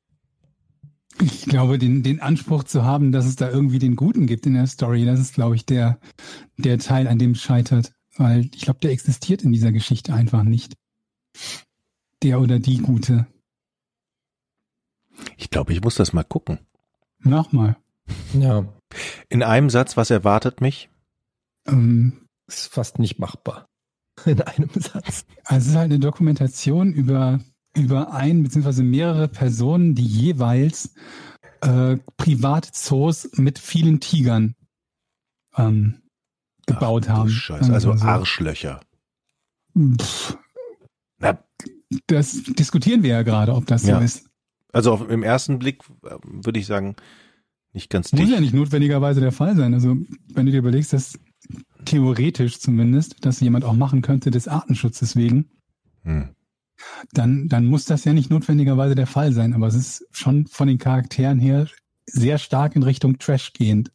Ich glaube, den, den Anspruch zu haben, dass es da irgendwie den Guten gibt in der Story, das ist, glaube ich, der, der Teil, an dem es scheitert. Weil ich glaube, der existiert in dieser Geschichte einfach nicht. Der oder die Gute. ich glaube, ich muss das mal gucken. Nochmal. Ja, In einem Satz, was erwartet mich? Ähm, ist fast nicht machbar. In einem Satz. also es ist halt eine Dokumentation über, über ein bzw. mehrere Personen, die jeweils äh, Privatzoos mit vielen Tigern ähm, gebaut Ach, haben. Scheiße, also mal so. Arschlöcher. Pff, Na, das diskutieren wir ja gerade, ob das Ja. so ist. also auf, im ersten Blick äh, würde ich sagen, nicht ganz Muss dicht. ja nicht notwendigerweise der Fall sein. Also wenn du dir überlegst, dass theoretisch zumindest, dass jemand auch machen könnte des Artenschutzes wegen, Hm. dann, dann muss das ja nicht notwendigerweise der Fall sein. Aber es ist schon von den Charakteren her sehr stark in Richtung Trash gehend.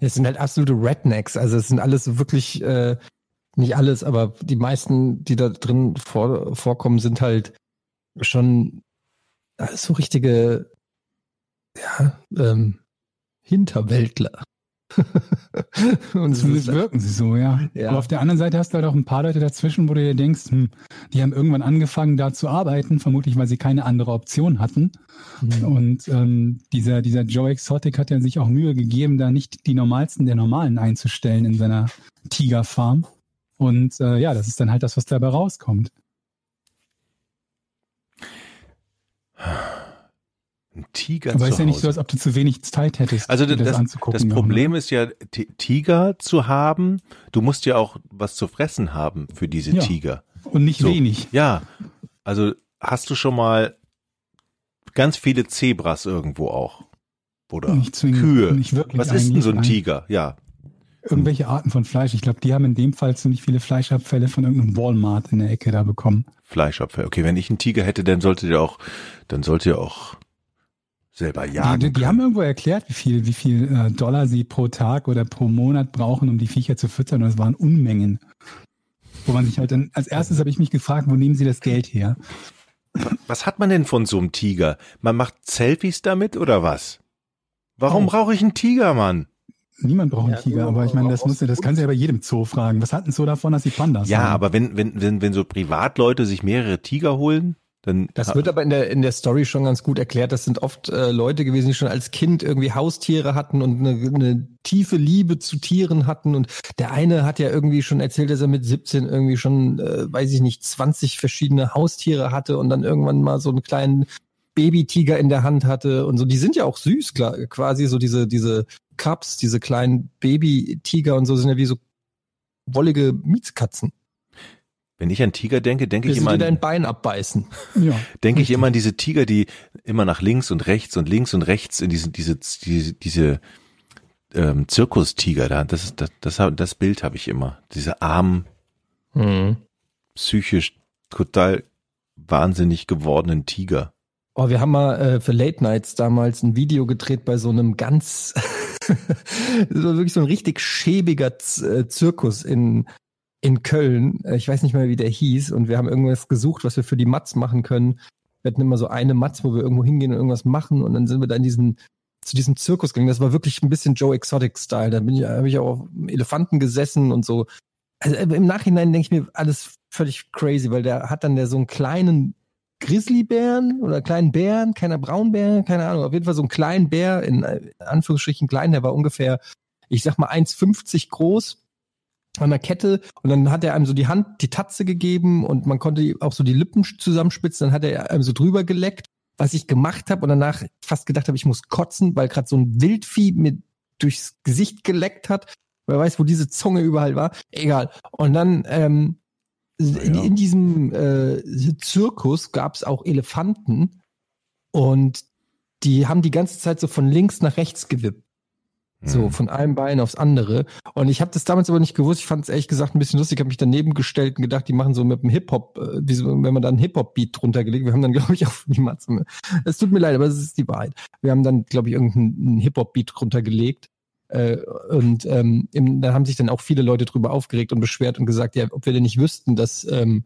Es sind halt absolute Rednecks. Also es sind alles wirklich, äh, nicht alles, aber die meisten, die da drin vor, vorkommen, sind halt schon so richtige, ja, ähm, Hinterwäldler. und Zumindest wirken sie so, ja. ja. Aber auf der anderen Seite hast du halt auch ein paar Leute dazwischen, wo du dir denkst, hm, die haben irgendwann angefangen, da zu arbeiten, vermutlich weil sie keine andere Option hatten. Mhm. Und ähm, dieser, dieser Joe Exotic hat ja sich auch Mühe gegeben, da nicht die normalsten der Normalen einzustellen in seiner Tigerfarm. Und äh, ja, das ist dann halt das, was dabei rauskommt. Ein Tiger Aber ist ja nicht so, als ob du zu wenig Zeit hättest, also das, das anzugucken. Das Problem noch, ist ja, Tiger zu haben, du musst ja auch was zu fressen haben für diese ja. Tiger. Und nicht so, wenig. Ja. Also hast du schon mal ganz viele Zebras irgendwo auch? Oder nicht zwingend, Kühe? Nicht wirklich was ist denn so ein Tiger? Ja. Irgendwelche Arten von Fleisch. Ich glaube, die haben in dem Fall ziemlich viele Fleischabfälle von irgendeinem Walmart in der Ecke da bekommen. Fleischabfälle. Okay, wenn ich einen Tiger hätte, dann sollte der auch, dann sollte er auch selber jagen. Die, die, die haben irgendwo erklärt, wie viel, wie viel äh, Dollar sie pro Tag oder pro Monat brauchen, um die Viecher zu füttern. Und es waren Unmengen. Wo man sich halt dann, als erstes habe ich mich gefragt, wo nehmen sie das Geld her? Was hat man denn von so einem Tiger? Man macht Selfies damit oder was? Warum oh. brauche ich einen Tiger, Mann? Niemand braucht einen Tiger, aber ich meine, das muss das kannst du ja bei jedem Zoo fragen. Was hatten so davon, dass die Pandas Ja, haben? aber wenn, wenn, wenn, wenn so Privatleute sich mehrere Tiger holen, dann das wird aber in der, in der Story schon ganz gut erklärt. Das sind oft äh, Leute gewesen, die schon als Kind irgendwie Haustiere hatten und eine, eine tiefe Liebe zu Tieren hatten. Und der eine hat ja irgendwie schon erzählt, dass er mit 17 irgendwie schon, äh, weiß ich nicht, 20 verschiedene Haustiere hatte und dann irgendwann mal so einen kleinen Babytiger in der Hand hatte und so. Die sind ja auch süß, klar, quasi so diese, diese Cups, diese kleinen Babytiger und so sind ja wie so wollige Mietskatzen. Wenn ich an Tiger denke, denke ich immer an dein Bein abbeißen. Ja. Denke ich immer an diese Tiger, die immer nach links und rechts und links und rechts in diesen diese diese diese ähm, Zirkustiger da. Das das das, das Bild habe ich immer. Diese armen, mhm. psychisch total wahnsinnig gewordenen Tiger. Oh, wir haben mal äh, für Late Nights damals ein Video gedreht bei so einem ganz, das war wirklich so ein richtig schäbiger Z äh, Zirkus in in Köln. Äh, ich weiß nicht mehr, wie der hieß. Und wir haben irgendwas gesucht, was wir für die Matz machen können. Wir hatten immer so eine Matz, wo wir irgendwo hingehen und irgendwas machen. Und dann sind wir da in diesem, zu diesem Zirkus gegangen. Das war wirklich ein bisschen Joe Exotic-Style. Da bin ich, habe ich auch auf Elefanten gesessen und so. Also äh, im Nachhinein denke ich mir alles völlig crazy, weil der hat dann der so einen kleinen Grizzlybären oder kleinen Bären, keiner Braunbär, keine Ahnung, auf jeden Fall so einen kleinen Bär, in Anführungsstrichen klein, der war ungefähr, ich sag mal 1,50 groß an der Kette und dann hat er einem so die Hand, die Tatze gegeben und man konnte auch so die Lippen zusammenspitzen, dann hat er einem so drüber geleckt, was ich gemacht habe und danach fast gedacht habe, ich muss kotzen, weil gerade so ein Wildvieh mir durchs Gesicht geleckt hat. Wer weiß, wo diese Zunge überall war. Egal. Und dann ähm, ja. in, in, diesem äh, Zirkus gab es auch Elefanten und die haben die ganze Zeit so von links nach rechts gewippt. So, mhm. von einem Bein aufs andere. Und ich habe das damals aber nicht gewusst. Ich fand es ehrlich gesagt ein bisschen lustig. Ich habe mich daneben gestellt und gedacht, die machen so mit dem Hip-Hop, äh, wenn man da einen Hip-Hop-Beat drunter gelegt. Wir haben dann, glaube ich, auf die Matze. Es tut mir leid, aber es ist die Wahrheit. Wir haben dann, glaube ich, irgendeinen Hip-Hop-Beat drunter gelegt. Äh, und ähm, dann haben sich dann auch viele Leute drüber aufgeregt und beschwert und gesagt, ja, ob wir denn nicht wüssten, dass ähm,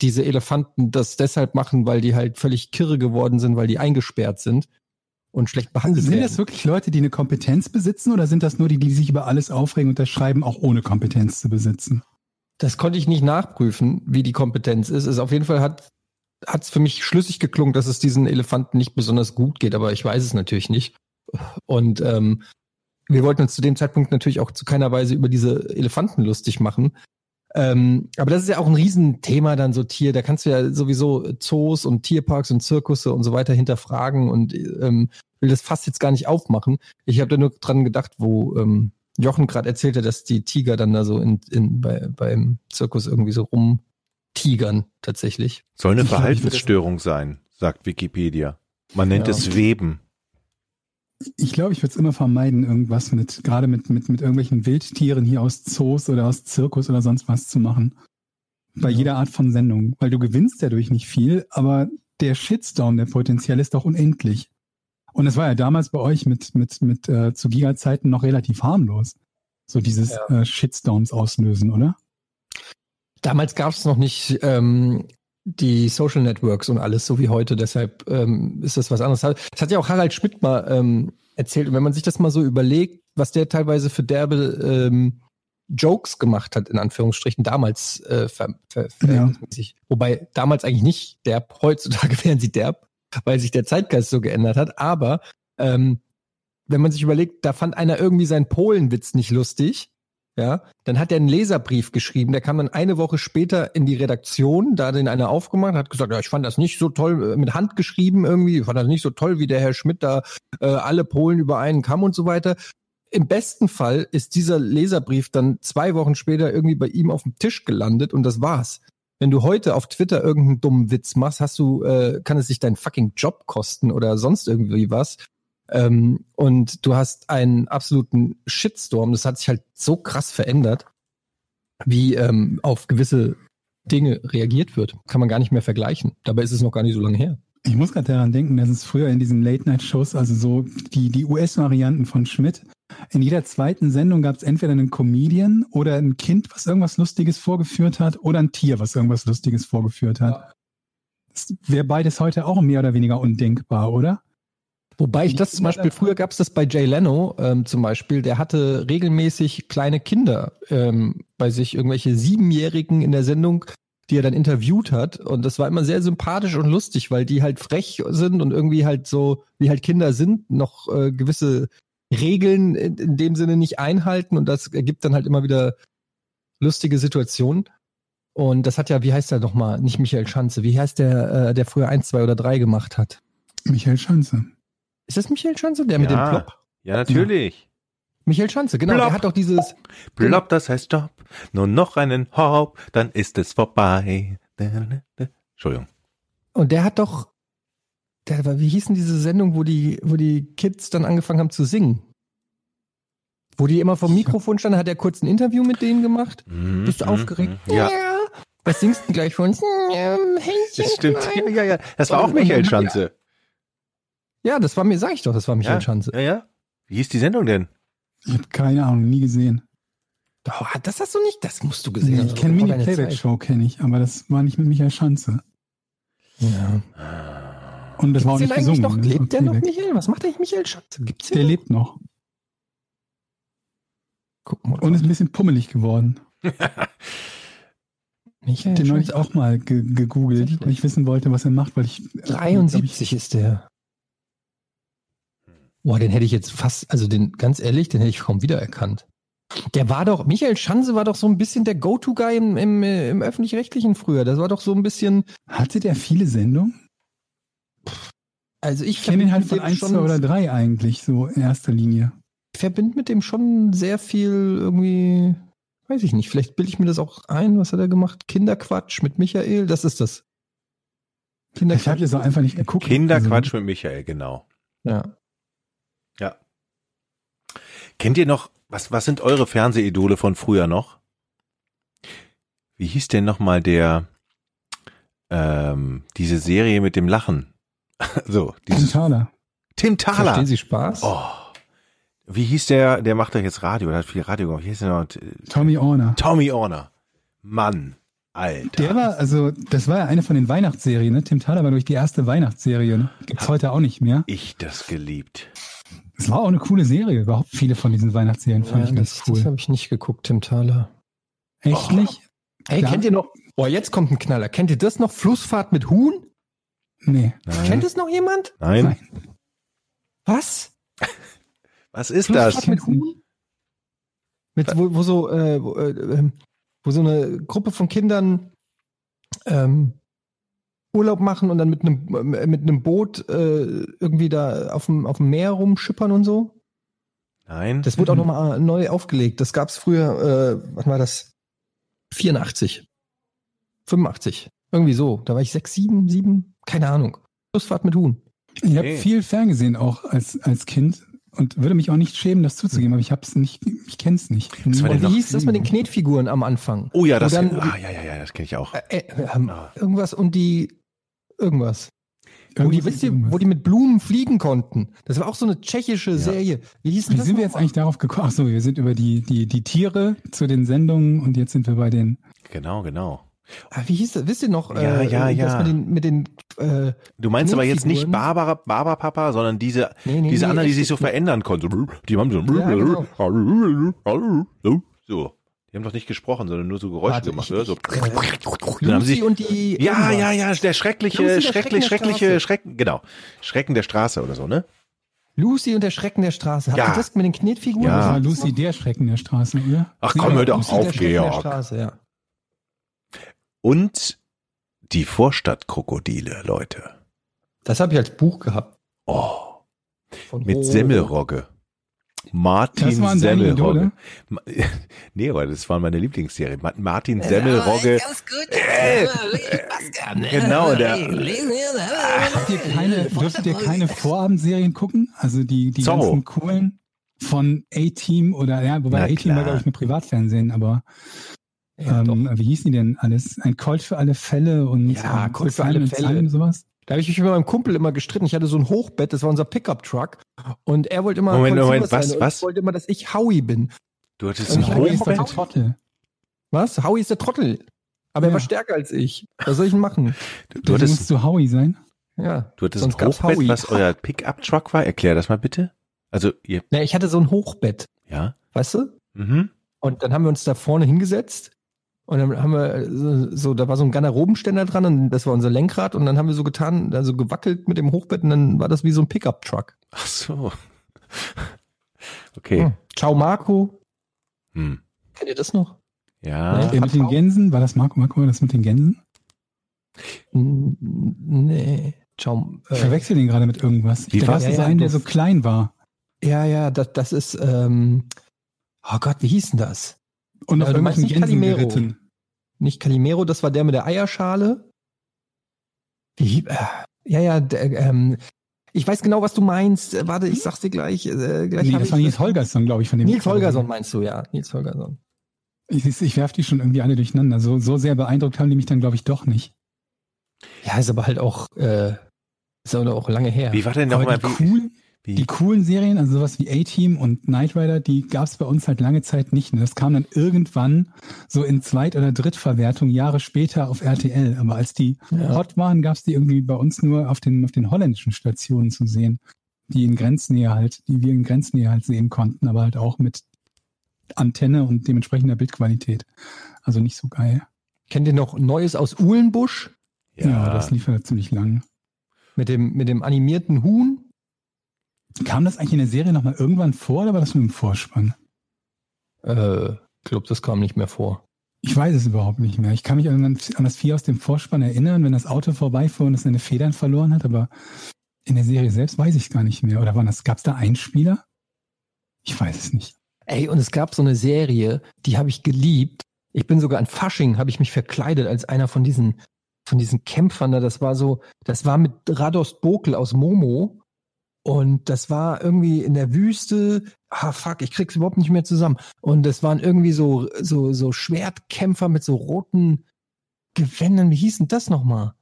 diese Elefanten das deshalb machen, weil die halt völlig kirre geworden sind, weil die eingesperrt sind und schlecht behandelt sind werden. Sind das wirklich Leute, die eine Kompetenz besitzen oder sind das nur die, die sich über alles aufregen und das Schreiben auch ohne Kompetenz zu besitzen? Das konnte ich nicht nachprüfen, wie die Kompetenz ist. Es auf jeden Fall hat hat es für mich schlüssig geklungen, dass es diesen Elefanten nicht besonders gut geht, aber ich weiß es natürlich nicht. Und ähm, wir wollten uns zu dem Zeitpunkt natürlich auch zu keiner Weise über diese Elefanten lustig machen. Ähm, aber das ist ja auch ein Riesenthema dann so Tier. Da kannst du ja sowieso Zoos und Tierparks und Zirkusse und so weiter hinterfragen und ähm, will das fast jetzt gar nicht aufmachen. Ich habe da nur dran gedacht, wo ähm, Jochen gerade erzählte, dass die Tiger dann da so in, in, bei, beim Zirkus irgendwie so rumtigern tatsächlich. Soll eine ich Verhaltensstörung sein, sagt Wikipedia. Man nennt ja. es Weben. Ich glaube, ich würde es immer vermeiden, irgendwas mit, gerade mit, mit, mit irgendwelchen Wildtieren hier aus Zoos oder aus Zirkus oder sonst was zu machen. Bei ja. jeder Art von Sendung. Weil du gewinnst dadurch nicht viel, aber der Shitstorm, der potenziell ist doch unendlich. Und es war ja damals bei euch mit, mit, mit äh, zu Giga-Zeiten noch relativ harmlos. So dieses Ja. äh, Shitstorms auslösen, oder? Damals gab es noch nicht ähm, die Social Networks und alles so wie heute, deshalb ähm, ist das was anderes. Das hat ja auch Harald Schmidt mal ähm, erzählt. Und wenn man sich das mal so überlegt, was der teilweise für derbe ähm, Jokes gemacht hat, in Anführungsstrichen, damals äh, ver ver verhältnismäßig. Wobei damals eigentlich nicht derb, heutzutage wären sie derb, weil sich der Zeitgeist so geändert hat. Aber ähm, wenn man sich überlegt, da fand einer irgendwie seinen Polenwitz nicht lustig, ja, dann hat er einen Leserbrief geschrieben, der kam dann eine Woche später in die Redaktion, da hat den einer aufgemacht, hat gesagt, ja, ich fand das nicht so toll, äh, mit Hand geschrieben irgendwie, ich fand das nicht so toll, wie der Herr Schmidt da äh, alle Polen über einen Kamm und so weiter. Im besten Fall ist dieser Leserbrief dann zwei Wochen später irgendwie bei ihm auf dem Tisch gelandet und das war's. Wenn du heute auf Twitter irgendeinen dummen Witz machst, hast du, äh, kann es sich deinen fucking Job kosten oder sonst irgendwie was. Ähm, und du hast einen absoluten Shitstorm. Das hat sich halt so krass verändert, wie ähm, auf gewisse Dinge reagiert wird. Kann man gar nicht mehr vergleichen. Dabei ist es noch gar nicht so lange her. Ich muss gerade daran denken, dass es früher in diesen Late-Night-Shows, also so die, die US-Varianten von Schmidt, in jeder zweiten Sendung gab es entweder einen Comedian oder ein Kind, was irgendwas Lustiges vorgeführt hat, oder ein Tier, was irgendwas Lustiges vorgeführt hat. Das wäre beides heute auch mehr oder weniger undenkbar, oder? Wobei ich das zum Beispiel, früher gab es das bei Jay Leno ähm, zum Beispiel, der hatte regelmäßig kleine Kinder ähm, bei sich, irgendwelche Siebenjährigen in der Sendung, die er dann interviewt hat. Und das war immer sehr sympathisch und lustig, weil die halt frech sind und irgendwie halt so, wie halt Kinder sind, noch äh, gewisse Regeln in, dem Sinne nicht einhalten. Und das ergibt dann halt immer wieder lustige Situationen. Und das hat ja, wie heißt der nochmal? Nicht Michael Schanze. Wie heißt der, äh, der früher eins, zwei oder drei gemacht hat? Michael Schanze. Ist das Michael Schanze, der mit dem Ja. Plop? Ja, natürlich. Michael Schanze, genau. Plop. Der hat doch dieses. Plopp, das heißt Stopp. Nur noch einen Hop, dann ist es vorbei. Entschuldigung. Und der hat doch. Der, wie hieß denn diese Sendung, wo die, wo die Kids dann angefangen haben zu singen? Wo die immer vom Mikrofon standen, hat er kurz ein Interview mit denen gemacht. Mhm, Bist du mhm, aufgeregt? mhm. Ja, Was singst du denn gleich für uns? Ähm, das stimmt. Ja, ja, ja. Das war auch Michael und- Schanze. Ja, das war mir, sag ich doch, das war Michael Ja, Schanze. ja, ja. Wie hieß die Sendung denn? Ich habe keine Ahnung, nie gesehen. Oh, das hast du nicht, das musst du gesehen Nee, haben. ich kenne Mini-Playback-Show, kenne ich, aber das war nicht mit Michael Schanze. Ja. Und das war auch Gibt's nicht gesungen. noch? Lebt der noch, Playback. Michael? Was macht eigentlich Michael Schanze? Gibt's? Der noch? lebt noch Guck mal. und ist ein bisschen pummelig geworden. Michael Den neulich auch mal ge gegoogelt, weil ich wissen wollte, was er macht, weil ich äh, glaub 73 ist der. Boah, den hätte ich jetzt fast, also den, ganz ehrlich, den hätte ich kaum wiedererkannt. Der war doch, Michael Schanze war doch so ein bisschen der Go-To-Guy im, im, äh, im Öffentlich-Rechtlichen früher. Das war doch so ein bisschen, Ich, hatte der viele Sendungen? Also ich Ich kenne ihn halt von dem 1, schon- 2 oder 3 eigentlich, so in erster Linie. Ich verbinde mit dem schon sehr viel irgendwie, weiß ich nicht, vielleicht bilde ich mir das auch ein, was hat er gemacht? Kinderquatsch mit Michael, das ist das. Ich habe jetzt auch einfach nicht geguckt. Kinderquatsch mit Michael, genau. Ja. Ja. Kennt ihr noch, was, was sind eure Fernsehidole von früher noch? Wie hieß denn nochmal der, ähm, diese Serie mit dem Lachen? so, dieses Taler. Tim Thaler. Verstehen Sie Spaß? Oh. Wie hieß der, der macht doch jetzt Radio, der hat viel Radio gemacht. Wie hieß der noch? Tommy Orner. Tommy Orner. Mann, Alter. Der war, also, das war ja eine von den Weihnachtsserien, ne? Tim Thaler war durch die erste Weihnachtsserie. Ne? Gibt's heute auch nicht mehr. ich das geliebt. Es war auch eine coole Serie. Überhaupt viele von diesen Weihnachtsserien fand Ja, ich ganz das, cool. das habe ich nicht geguckt, Tim Thaler. Echt Oh. nicht? Ey, Ja. kennt ihr noch? Boah, jetzt kommt ein Knaller. Kennt ihr das noch? Flussfahrt mit Huhn? Nee. Kennt es noch jemand? Nein. Nein. Was? Was ist Flussfahrt das? mit Huhn? Mit, wo, wo so, äh, wo, äh, ähm, wo so eine Gruppe von Kindern ähm, Urlaub machen und dann mit einem äh, mit einem Boot äh, irgendwie da auf dem auf dem Meer rumschippern und so. Nein. Das wurde auch nochmal neu aufgelegt. Das gab's früher, äh, was war das? 84. 85. Irgendwie so. Da war ich sechs, sieben, sieben, keine Ahnung. Flussfahrt mit Huhn. Ich habe Okay. viel ferngesehen auch als, als Kind und würde mich auch nicht schämen, das zuzugeben, aber ich hab's nicht, ich kenn's nicht. Das war denn wie noch- hieß das mit den Knetfiguren am Anfang? oh ja, das, dann- ah, ja, ja, ja, das kenne ich auch. Äh, äh, ähm, Ah. irgendwas und die irgendwas. Wo die, wisst ihr, wo die mit Blumen fliegen konnten. Das war auch so eine tschechische Serie. Wie hieß Wie das? sind wir jetzt eigentlich darauf gekommen? Ach so, wir sind über die, die, die Tiere zu den Sendungen und jetzt sind wir bei den. Genau, genau. Ah, wie hieß das? Wisst ihr noch? Ja, ja, das ja. Mit den, mit den äh, Du meinst aber jetzt nicht? Barbara, Barbara Papa, sondern diese, nee, nee, diese nee, anderen, die sich so verändern konnten. So, Die haben so, Ja, genau. so. Die haben doch nicht gesprochen, sondern nur so Geräusche Warte, gemacht, ich- oder? So. ich- Dann haben Lucy sie, und die. ja, irgendwas. ja, ja, der schreckliche, Lucy, der schrecklich, schreckliche. Schrecken, genau. Schrecken der Straße oder so, ne? Lucy und der Schrecken der Straße. Habt Ja. ihr das mit den Knetfiguren? Ja. Das war Lucy der Schrecken der Straße, oder? Ach komm, hör doch auf, der Schrecken der Georg. Straße, ja. Und die Vorstadtkrokodile, Leute. Das habe ich als Buch gehabt. Oh, Von mit Ho- Semmelrogge. Martin Das Semmelrogge. Idole? Ma- Nee, aber das war meine Lieblingsserie. Ma- Martin Semmelrogge. Äh, genau, der, Habt ihr keine, dürftet ihr keine Vorabendserien gucken? Also die, die Zorro. ganzen coolen von A-Team oder, ja, wobei A-Team war, glaube ich, nur Privatfernsehen, aber Ja, ähm, wie hießen die denn alles? Ein Colt für alle Fälle und Ja, ähm, Colt für alle Fälle. Und sowas? Da habe ich mich mit meinem Kumpel immer gestritten. Ich hatte so ein Hochbett, das war unser Pickup-Truck. Und er wollte immer. Moment, Moment, was, was? Ich wollte immer, dass ich Howie bin. du hattest ein Howie ist der Hochbett. Trottel. Was? Howie ist der Trottel. Aber er Ja. war stärker als ich. Was soll ich denn machen? Du, du Du hattest, musst du Howie sein. Ja. du hattest ein sonst gab's Hochbett, Howie. was euer Pickup-Truck war. Erklär das mal bitte. Also, ihr, Ja, ich hatte so ein Hochbett, ja. weißt du? Mhm. Und dann haben wir uns da vorne hingesetzt. Und dann haben wir so, so da war so ein Garderobenständer dran und das war unser Lenkrad und dann haben wir so getan, also gewackelt mit dem Hochbett und dann war das wie so ein Pickup-Truck. Ach so. Okay. Hm. Ciao Marco. Hm. Kennt ihr das noch? Ja. Der mit den Gänsen, war das Marco, Marco, war das mit den Gänsen? Nee. Ciao. Ich Äh, verwechsel den gerade mit irgendwas. Wie Ich das ist Ja, ja, ein, der so klein war. ja, ja, das, das ist, ähm, oh Gott, wie hieß denn das? Und auf Ja, meinst irgendwelchen nicht Gänsen Calimero. geritten. Nicht Calimero, das war der mit der Eierschale. Wie, äh, ja, ja, der, ähm, ich weiß genau, was du meinst. Äh, Warte, ich sag's dir gleich. Äh, gleich Nee, das ich- war Nils Holgersson, glaube ich, von dem. Nils Holgersson meinst du, ja. Nils Holgersson. Ich, ich, ich werfe die schon irgendwie alle durcheinander. So, so sehr beeindruckt haben die mich dann, glaube ich, doch nicht. Ja, ist aber halt auch, äh, ist aber auch lange her. Wie war denn nochmal? cool, Wie, die coolen Serien, also sowas wie A-Team und Knight Rider, die gab es bei uns halt lange Zeit nicht. Und das kam dann irgendwann so in Zweit- oder Drittverwertung Jahre später auf RTL. Aber als die Ja. hot waren, gab es die irgendwie bei uns nur auf den, auf den holländischen Stationen zu sehen, die in Grenznähe halt, die wir in Grenznähe halt sehen konnten, aber halt auch mit Antenne und dementsprechender Bildqualität. Also nicht so geil. Kennt ihr noch Neues aus Uhlenbusch? Ja, das lief ja ziemlich lang. Mit dem, mit dem animierten Huhn? Kam das eigentlich in der Serie nochmal irgendwann vor oder war das nur im Vorspann? Äh, ich glaube, das kam nicht mehr vor. Ich weiß es überhaupt nicht mehr. Ich kann mich an, an das Vieh aus dem Vorspann erinnern, wenn das Auto vorbeifuhr und es seine Federn verloren hat, aber in der Serie selbst weiß ich gar nicht mehr. Oder waren das, gab es da Einspieler? Ich weiß es nicht. Ey, und es gab so eine Serie, die habe ich geliebt. Ich bin sogar an Fasching, habe ich mich verkleidet als einer von diesen, von diesen Kämpfern da. Das war so, das war mit Radost Bokel aus Momo. Und das war irgendwie in der Wüste. Ah, fuck, ich krieg's überhaupt nicht mehr zusammen. Und das waren irgendwie so, so, so Schwertkämpfer mit so roten Gewändern. Wie hieß denn das nochmal?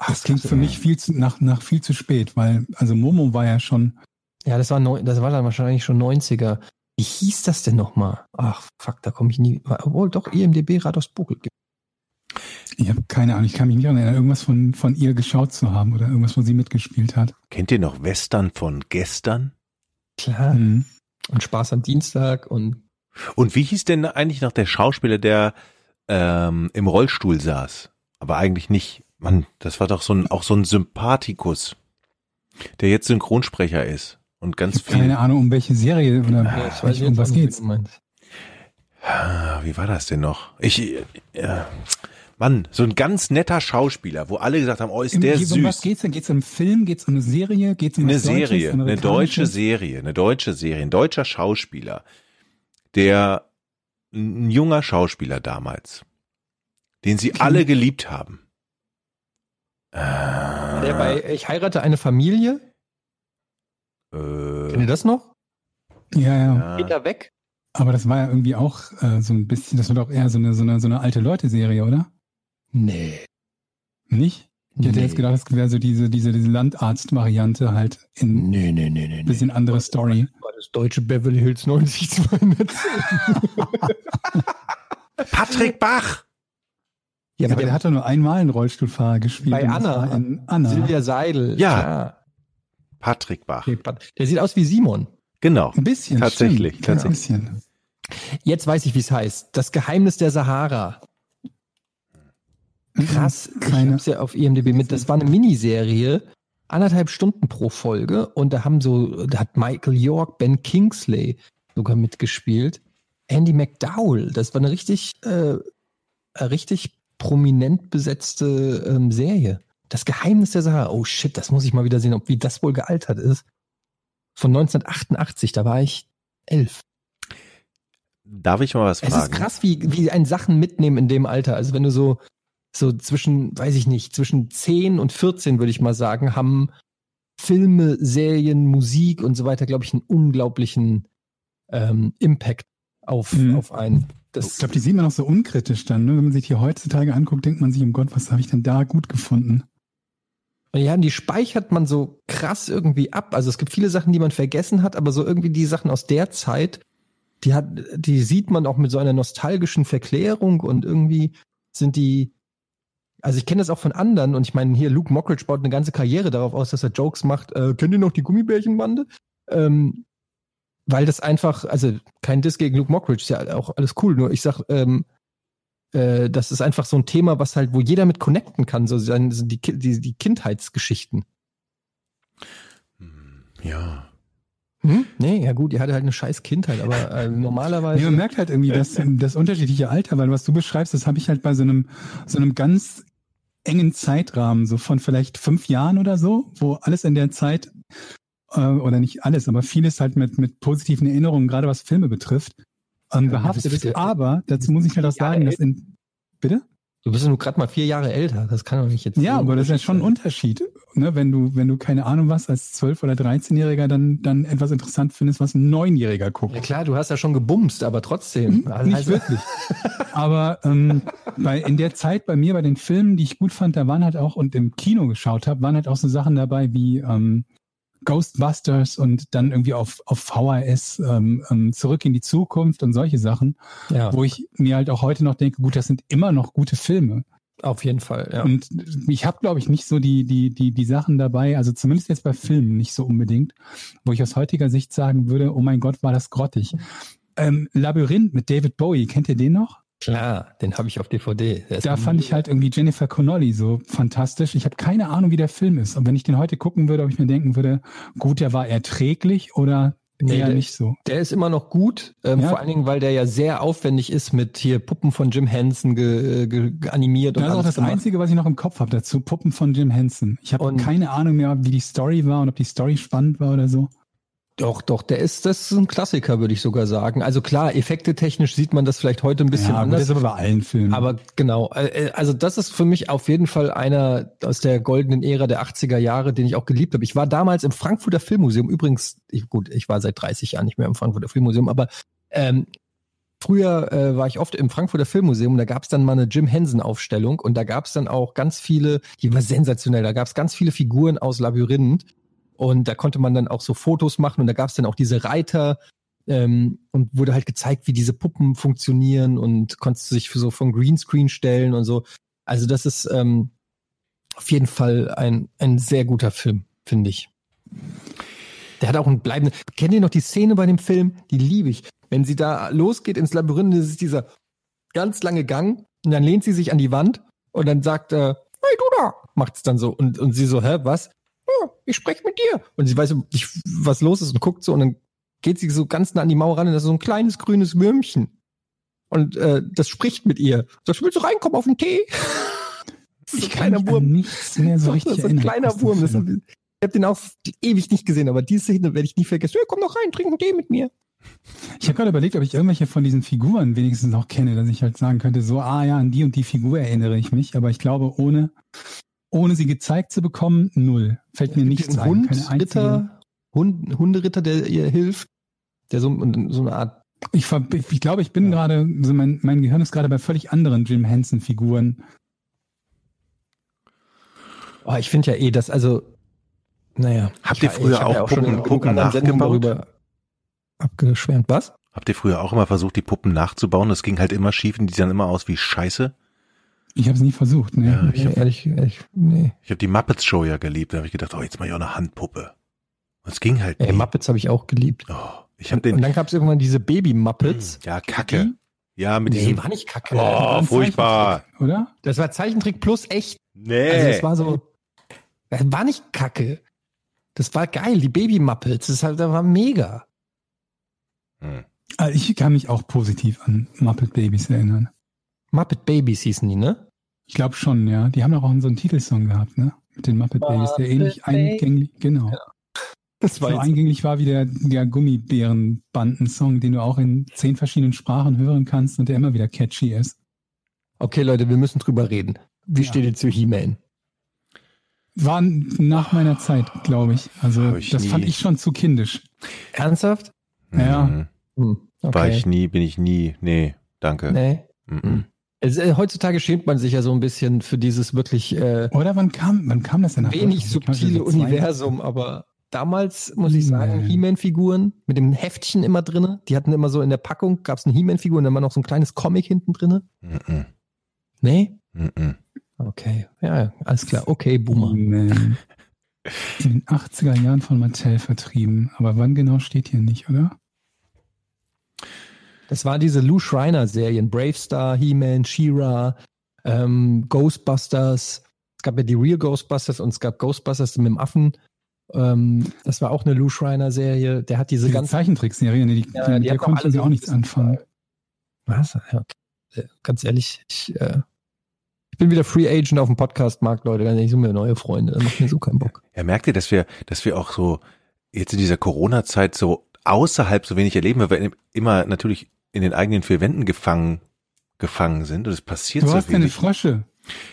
Ach, Das klingt für mich viel zu, nach, nach viel zu spät, weil, also Momo war ja schon, Ja, das war, neun, das war dann wahrscheinlich schon 90er. Wie hieß das denn nochmal? Ach, fuck, da komme ich nie. Obwohl, doch, IMDB Radost Bokel. Ich habe keine Ahnung, ich kann mich nicht erinnern, irgendwas von, von ihr geschaut zu haben oder irgendwas, wo sie mitgespielt hat. Kennt ihr noch Western von gestern? Klar. Mhm. Und Spaß am Dienstag und Und wie hieß denn eigentlich noch der Schauspieler, der ähm, im Rollstuhl saß? Aber eigentlich nicht. Mann, das war doch so ein, auch so ein Sympathikus, der jetzt Synchronsprecher ist und ganz Ich viel. keine Ahnung, um welche Serie oder Ja, ich weiß um was geht's. wie. Ah, war das denn noch? Ich, äh, Mann, so ein ganz netter Schauspieler, wo alle gesagt haben, oh, ist Im- der um was süß. geht's denn? Geht's um einen Film? Geht's um eine Serie? Geht's um Eine was Deutsches, Serie, eine deutsche? Serie, eine deutsche Serie, ein deutscher Schauspieler, der ein junger Schauspieler damals, den sie alle geliebt haben. Äh, Der bei Ich heirate eine Familie. Kennt ihr äh, das noch? Ja, ja. ja. Peter Weg? Aber das war ja irgendwie auch äh, so ein bisschen, das war doch eher so eine, so eine, so eine alte Leute-Serie, oder? Nee. Nicht? Ich hätte jetzt gedacht, es wäre so diese, diese, diese Landarzt-Variante halt in Nee, nee, nee, nee. ein bisschen andere Story. War das deutsche Beverly Hills 90210. Patrick Bach! ja, Ja, aber der hat doch nur einmal einen Rollstuhlfahrer gespielt. Bei Anna. In Anna. Silvia Seidel. Ja. Patrick Bach. Der sieht aus wie Simon. Genau. Ein bisschen. Tatsächlich, stimmt. tatsächlich. Ein bisschen. Jetzt weiß ich, wie es heißt. Das Geheimnis der Sahara. Krass. Ich Keine- hab's ja auf IMDb mit. Das war eine Miniserie. Anderthalb Stunden pro Folge. Und da haben so, da hat Michael York, Ben Kingsley sogar mitgespielt. Andy McDowell. Das war eine richtig, äh, eine richtig prominent besetzte ähm, Serie. Das Geheimnis der Sahara. Oh shit, das muss ich mal wieder sehen, ob wie das wohl gealtert ist. Von 1988, da war ich elf. Darf ich mal was Es fragen? ist krass, wie, wie ein Sachen mitnehmen in dem Alter. Also wenn du so, so zwischen, weiß ich nicht, zwischen 10 und 14, würde ich mal sagen, haben Filme, Serien, Musik und so weiter, glaube ich, einen unglaublichen ähm, Impact auf, Mhm. auf einen. Ich Das, glaube, die sieht man auch so unkritisch dann. Ne? Wenn man sich die heutzutage anguckt, denkt man sich, um Gott, was habe ich denn da gut gefunden? ja, und die speichert man so krass irgendwie ab. Also es gibt viele Sachen, die man vergessen hat, aber so irgendwie die Sachen aus der Zeit, die hat, die sieht man auch mit so einer nostalgischen Verklärung und irgendwie sind die, also ich kenne das auch von anderen und ich meine, hier Luke Mockridge baut eine ganze Karriere darauf aus, dass er Jokes macht. Äh, kennt ihr noch die Gummibärchenbande? Ähm, weil das einfach, also kein Diss gegen Luke Mockridge, ist ja auch alles cool, nur ich sag, ähm, äh, das ist einfach so ein Thema, was halt, wo jeder mit connecten kann, so sein, die, die, die Kindheitsgeschichten. Hm, Ja. Hm? Nee, ja gut, ihr hatte halt eine scheiß Kindheit, aber äh, normalerweise. Nee, man merkt halt irgendwie das, das unterschiedliche Alter, weil was du beschreibst, das habe ich halt bei so einem, so einem ganz engen Zeitrahmen, so von vielleicht fünf Jahren oder so, wo alles in der Zeit, äh, oder nicht alles, aber vieles halt mit, mit positiven Erinnerungen, gerade was Filme betrifft, ähm, behaftet ist. Aber dazu muss ich halt auch sagen, dass in, bitte? du bist ja nur gerade mal vier Jahre älter, das kann doch nicht jetzt. Ja, aber das ist ja schon ein Unterschied. Ne? Wenn du, wenn du keine Ahnung was als zwölf oder 13-Jähriger dann, dann etwas interessant findest, was ein Neunjähriger guckt. Ja klar, du hast ja schon gebumst, aber trotzdem. Nicht Also- wirklich. Aber ähm, bei, in der Zeit bei mir, bei den Filmen, die ich gut fand, da waren halt auch und im Kino geschaut habe, waren halt auch so Sachen dabei wie ähm, Ghostbusters und dann irgendwie auf, auf VHS ähm, ähm, Zurück in die Zukunft und solche Sachen, Ja, wo ich mir halt auch heute noch denke, gut, das sind immer noch gute Filme. Auf jeden Fall. Ja. Und ich habe, glaube ich, nicht so die, die, die, die Sachen dabei, also zumindest jetzt bei Filmen nicht so unbedingt, wo ich aus heutiger Sicht sagen würde, oh mein Gott, war das grottig. Ähm, Labyrinth mit David Bowie, kennt ihr den noch? Klar, den habe ich auf DVD. Da fand ich halt irgendwie Jennifer Connolly so fantastisch. Ich habe keine Ahnung, wie der Film ist. Und wenn ich den heute gucken würde, ob ich mir denken würde, gut, der war erträglich oder Nee, eher der- nicht so. Der ist immer noch gut, ähm, Ja. vor allen Dingen, weil der ja sehr aufwendig ist mit hier Puppen von Jim Henson ge, ge, ge animiert und Das ist auch das gemacht. Einzige, was ich noch im Kopf habe dazu. Puppen von Jim Henson. Ich habe Und- keine Ahnung mehr, wie die Story war und ob die Story spannend war oder so. Doch, doch, der ist, das ist ein Klassiker, würde ich sogar sagen. Also klar, effekte technisch sieht man das vielleicht heute ein bisschen ja, anders. das ist aber bei allen Filmen. Aber genau, äh, also das ist für mich auf jeden Fall einer aus der goldenen Ära der 80er Jahre, den ich auch geliebt habe. Ich war damals im Frankfurter Filmmuseum, übrigens, ich, gut, ich war seit 30 Jahren nicht mehr im Frankfurter Filmmuseum, aber ähm, früher äh, war ich oft im Frankfurter Filmmuseum, da gab es dann mal eine Jim Henson-Aufstellung und da gab es dann auch ganz viele, die war sensationell, da gab es ganz viele Figuren aus Labyrinth und da konnte man dann auch so Fotos machen und da gab es dann auch diese Reiter, ähm, und wurde halt gezeigt, wie diese Puppen funktionieren und konntest du für so vom Greenscreen stellen und so. Also das ist ähm, auf jeden Fall ein, ein sehr guter Film, finde ich. Der hat auch einen bleibenden. Kennt ihr noch die Szene bei dem Film? Die liebe ich. Wenn sie da losgeht ins Labyrinth, das ist dieser ganz lange Gang und dann lehnt sie sich an die Wand und dann sagt er, hey du da, macht's dann so und, und sie so, hä, was? Ja, ich spreche mit dir. Und sie weiß nicht, was los ist und guckt so und dann geht sie so ganz nah an die Mauer ran und das ist so ein kleines grünes Würmchen. Und äh, das spricht mit ihr. Sagt, willst du reinkommen auf den Tee? Das ist ich ein kleiner Wurm. nichts mehr so Doch, richtig ist ein erinnern. kleiner Wurm. Film. ich habe den auch ewig nicht gesehen, aber diese Szene werde ich nie vergessen. Ja, komm doch rein, trink einen Tee mit mir. Ich habe gerade überlegt, ob ich irgendwelche von diesen Figuren wenigstens noch kenne, dass ich halt sagen könnte, so, ah ja, an die und die Figur erinnere ich mich. Aber ich glaube, ohne, ohne sie gezeigt zu bekommen, null. Fällt mir nichts ein. Hund. Ritter, Hund, Hunderitter, der ihr hilft, der so, so eine Art Ich, ich, ich glaube, ich bin Ja. gerade, so mein, mein Gehirn ist gerade bei völlig anderen Jim Henson-Figuren. Oh, ich finde ja eh, dass, also, naja. Habt ich- ihr früher ich hab auch ja schon Puppen- in genug Puppen nachgebaut? darüber Abgeschwärmt, was? Habt ihr früher auch immer versucht, die Puppen nachzubauen? Das ging halt immer schief und die sahen immer aus wie Scheiße. Ich habe es nie versucht. Ne? Ja, ich Nee, hab- ehrlich, ehrlich, nee. Ich habe die Muppets Show ja geliebt. Da habe ich gedacht, oh, jetzt mal ich auch eine Handpuppe. Und es ging halt Ey, nie. Muppets habe ich auch geliebt. Oh, ich habe Und den. dann gab es irgendwann diese Baby-Muppets. Ja, Kacke. Ja, mit Nee, diesem. war nicht kacke. Oh, furchtbar. Oder? Das war Zeichentrick plus echt. Nee. Also das war so, das war nicht kacke. Das war geil, die Baby-Muppets. Das, halt, das war mega. Hm. Also ich kann mich auch positiv an Muppet Babies erinnern. Muppet Babies hießen die, ne? Ich glaube schon, ja. Die haben doch auch so einen Titelsong gehabt, ne? Mit den Muppet Babies, der ähnlich Muppet eingänglich, genau. Das So eingänglich war wie der, der Gummibären-Banden-Song, den du auch in zehn verschiedenen Sprachen hören kannst und der immer wieder catchy ist. Okay, Leute, wir müssen drüber reden. Wie Ja. steht ihr zu He-Man? War nach meiner Zeit, glaube ich. Also ich das fand nie. ich schon zu kindisch. Ernsthaft? Ja. Mhm. Hm, okay. War ich nie, bin ich nie. Nee, danke. Nee. Mhm. Äh, heutzutage schämt man sich ja so ein bisschen für dieses wirklich äh, Oder wann kam, wann kam das denn nach wenig subtile Universum, aber damals, muss ich sagen, He-Man. He-Man-Figuren mit dem Heftchen immer drinne. Die hatten immer so in der Packung, gab es eine He-Man-Figur und dann war noch so ein kleines Comic hinten drinne. Mhm. Nee? Mhm. Okay, ja, alles klar. Okay, Boomer. He-Man. In den 80er Jahren von Mattel vertrieben. Aber wann genau steht hier nicht, oder? Das war diese Lou Schreiner-Serien, Brave Star, He-Man, She-Ra, ähm, Ghostbusters. Es gab ja die Real Ghostbusters und es gab Ghostbusters mit dem Affen. Ähm, das war auch eine Lou Schreiner-Serie. Der hat diese, Diese ganzen ganzen die, die, Ja, die, der hatten auch konnte alle sie auch nichts anfangen. Was? Ja, okay. Äh, Ganz ehrlich, ich, äh, ich bin wieder Free Agent auf dem Podcast-Markt, Leute. Ich suche mir neue Freunde. Das macht mir so keinen Bock. Ja, merkt ihr, dass wir, dass wir auch so jetzt in dieser Corona-Zeit so außerhalb so wenig erleben, weil wir immer natürlich in den eigenen vier Wänden gefangen, gefangen sind und es passiert Du so hast keine wenig. Frösche.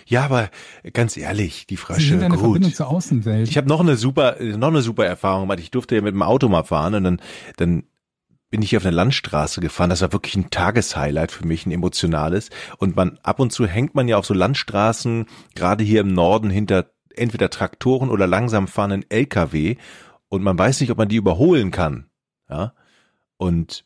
Ja, aber ganz ehrlich, die Sie Frösche, sind eine Verbindung gut. zur Außenwelt. Ich habe noch eine super, noch eine super Erfahrung gemacht. Ich durfte ja mit dem Auto mal fahren und dann, dann bin ich auf eine Landstraße gefahren. Das war wirklich ein Tageshighlight für mich, ein emotionales. Und man ab und zu hängt man ja auf so Landstraßen, gerade hier im Norden hinter entweder Traktoren oder langsam fahrenden LKW und man weiß nicht, ob man die überholen kann. Ja. Und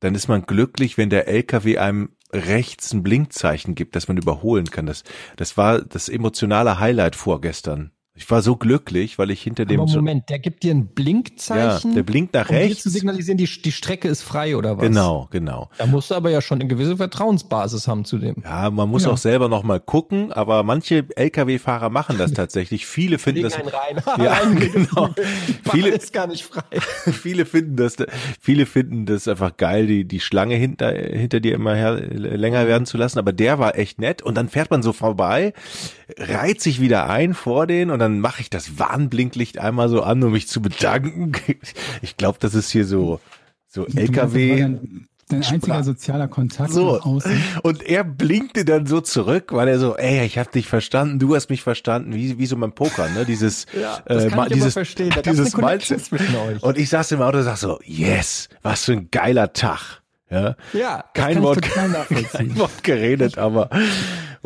dann ist man glücklich, wenn der LKW einem rechts ein Blinkzeichen gibt, dass man überholen kann. Das, das war das emotionale Highlight vorgestern. Ich war so glücklich, weil ich hinter dem Aber Moment, der gibt dir ein ja, Blinkzeichen, der blinkt nach um dir zu rechts. signalisieren, die, die Strecke ist frei oder was? Genau, genau. Da musst du aber ja schon eine gewisse Vertrauensbasis haben zu dem. Ja, man muss Ja. auch selber noch mal gucken, aber manche LKW-Fahrer machen das tatsächlich. Viele finden das, rein. Ja, genau. Viele- ist gar nicht frei. viele finden das, viele finden das einfach geil, die, die Schlange hinter, hinter dir immer her, länger werden zu lassen. Aber der war echt nett. Und dann fährt man so vorbei, reiht sich wieder ein vor den und dann mache ich das Warnblinklicht einmal so an, um mich zu bedanken. Ich glaube, das ist hier so, so Du LKW. Dein, dein einziger sozialer Kontakt So. außen. Und er blinkte dann so zurück, weil er so, ey, ich hab dich verstanden, du hast mich verstanden, wie, wie so beim Poker, ne? Dieses, Ja, das äh, kann ich dieses, verstehen. Da dieses Mindset. zwischen euch. Und ich saß im Auto und sag so, yes, was für ein geiler Tag. Ja, Ja, kein Wort, kein Wort geredet, aber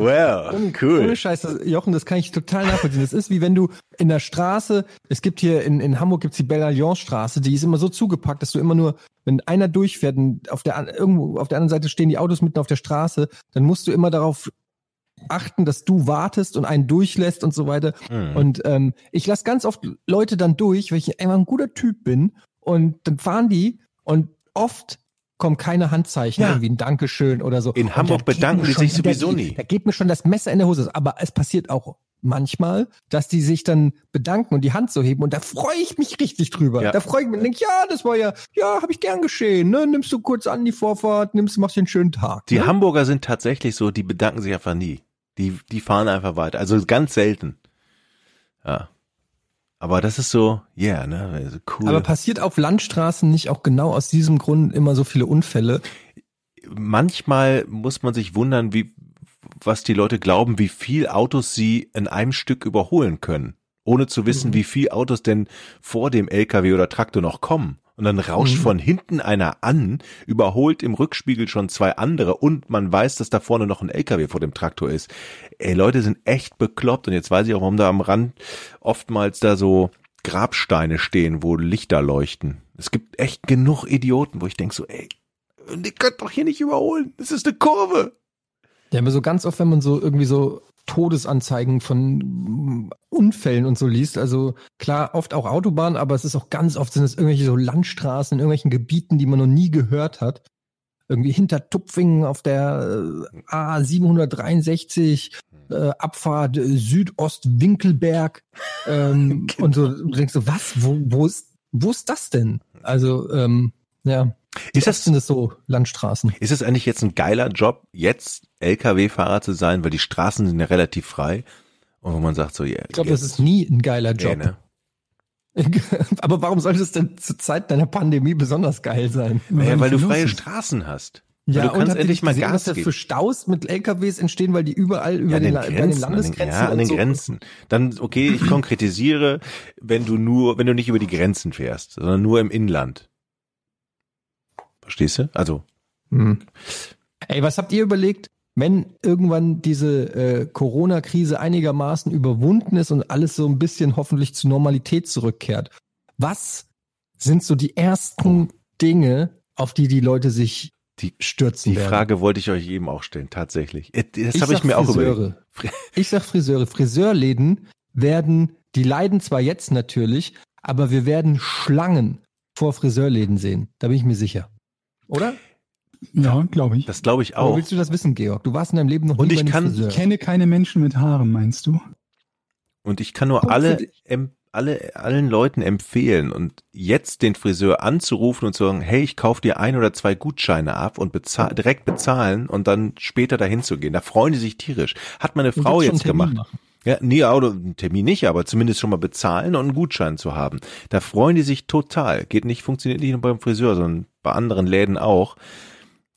well, Ohne cool. Scheiß, das- Jochen, das kann ich total nachvollziehen. Das ist wie wenn du in der Straße, es gibt hier in, in Hamburg gibt's die Belle Alliance Straße, die ist immer so zugepackt, dass du immer nur, wenn einer durchfährt und auf der, irgendwo auf der anderen Seite stehen die Autos mitten auf der Straße, dann musst du immer darauf achten, dass du wartest und einen durchlässt und so weiter. Hm. Und ähm, ich lasse ganz oft Leute dann durch, weil ich einfach ein guter Typ bin. Und dann fahren die und oft kommen keine Handzeichen, Ja. irgendwie ein Dankeschön oder so. In Und Hamburg da bedanken die sich sowieso die- nie. Da geht mir schon das Messer in der Hose. Aber es passiert auch manchmal, dass die sich dann bedanken und die Hand so heben und da freue ich mich richtig drüber. Ja. Da freue ich mich und denke, ja, das war ja, ja, habe ich gern geschehen. Ne? Nimmst du kurz an die Vorfahrt, nimmst, machst dir einen schönen Tag. Die ne? Hamburger sind tatsächlich so, die bedanken sich einfach nie. Die, die fahren einfach weiter. Also ganz selten. Ja. Aber das ist so, yeah, ne, also cool. Aber passiert auf Landstraßen nicht auch genau aus diesem Grund immer so viele Unfälle? manchmal muss man sich wundern, wie, was die Leute glauben, wie viel Autos sie in einem Stück überholen können, ohne zu wissen, Mhm. wie viel Autos denn vor dem LKW oder Traktor noch kommen. Und dann rauscht Mhm. von hinten einer an, überholt im Rückspiegel schon zwei andere und man weiß, dass da vorne noch ein LKW vor dem Traktor ist. Ey, Leute sind echt bekloppt und jetzt weiß ich auch, warum da am Rand oftmals da so Grabsteine stehen, wo Lichter leuchten. Es gibt echt genug Idioten, wo ich denk so, ey, die könnt doch hier nicht überholen. Das ist eine Kurve. Ja, aber so ganz oft, wenn man so irgendwie so Todesanzeigen von mm, Unfällen und so liest, also klar, oft auch Autobahnen, aber es ist auch ganz oft sind es irgendwelche so Landstraßen in irgendwelchen Gebieten, die man noch nie gehört hat. Irgendwie hinter Tupfingen auf der äh, A763, äh, Abfahrt äh, Südost-Winkelberg. Ähm, Und so du denkst so, was? Wo, wo, ist, wo ist das denn? Also, ähm, ja. Ist das, sind es so Landstraßen? ist es eigentlich jetzt ein geiler Job, jetzt LKW-Fahrer zu sein, weil die Straßen sind ja relativ frei und wo man sagt so, ja, Ich glaube, das ist nie ein geiler Job. Nee, ne? Aber warum sollte es denn zur Zeit deiner Pandemie besonders geil sein? Naja, weil du freie ist. Straßen hast. Weil du und kannst endlich mal gesehen, Gas was da geben. für Staus mit LKWs entstehen, weil die überall über Ja, an den, den Grenzen, an den, Landesgrenzen ja, an den so. Grenzen. Dann, okay, ich konkretisiere, wenn du nur, wenn du nicht über die Grenzen fährst, sondern nur im Inland. Verstehst du? Also, Hm. Ey, was habt ihr überlegt, wenn irgendwann diese äh, Corona-Krise einigermaßen überwunden ist und alles so ein bisschen hoffentlich zur Normalität zurückkehrt? Was sind so die ersten Dinge, auf die die Leute sich Die- stürzen die werden? Frage wollte ich euch eben auch stellen, tatsächlich. Äh, Das Ich habe ich mir auch Friseure. überlegt. Fri- Ich sag Friseure. Friseurläden werden, die leiden zwar jetzt natürlich, aber wir werden Schlangen vor Friseurläden sehen. Da bin ich mir sicher. Oder? Ja, glaube ich. Das glaube ich Aber auch. willst du das wissen, Georg? Du warst in deinem Leben noch Und nie ich bei einem kann- Friseur. Ich kenne keine Menschen mit Haaren, meinst du? Und ich kann nur für alle, alle, allen Leuten empfehlen und jetzt den Friseur anzurufen und zu sagen, hey, ich kauf dir ein oder zwei Gutscheine ab und bezahl, direkt bezahlen und dann später dahin zu gehen. Da freuen die sich tierisch. Hat meine Frau jetzt Termin gemacht. machen. Ja, nee, Auto, Termin nicht, aber zumindest schon mal bezahlen und einen Gutschein zu haben. Da freuen die sich total. Geht nicht, funktioniert nicht nur beim Friseur, sondern bei anderen Läden auch.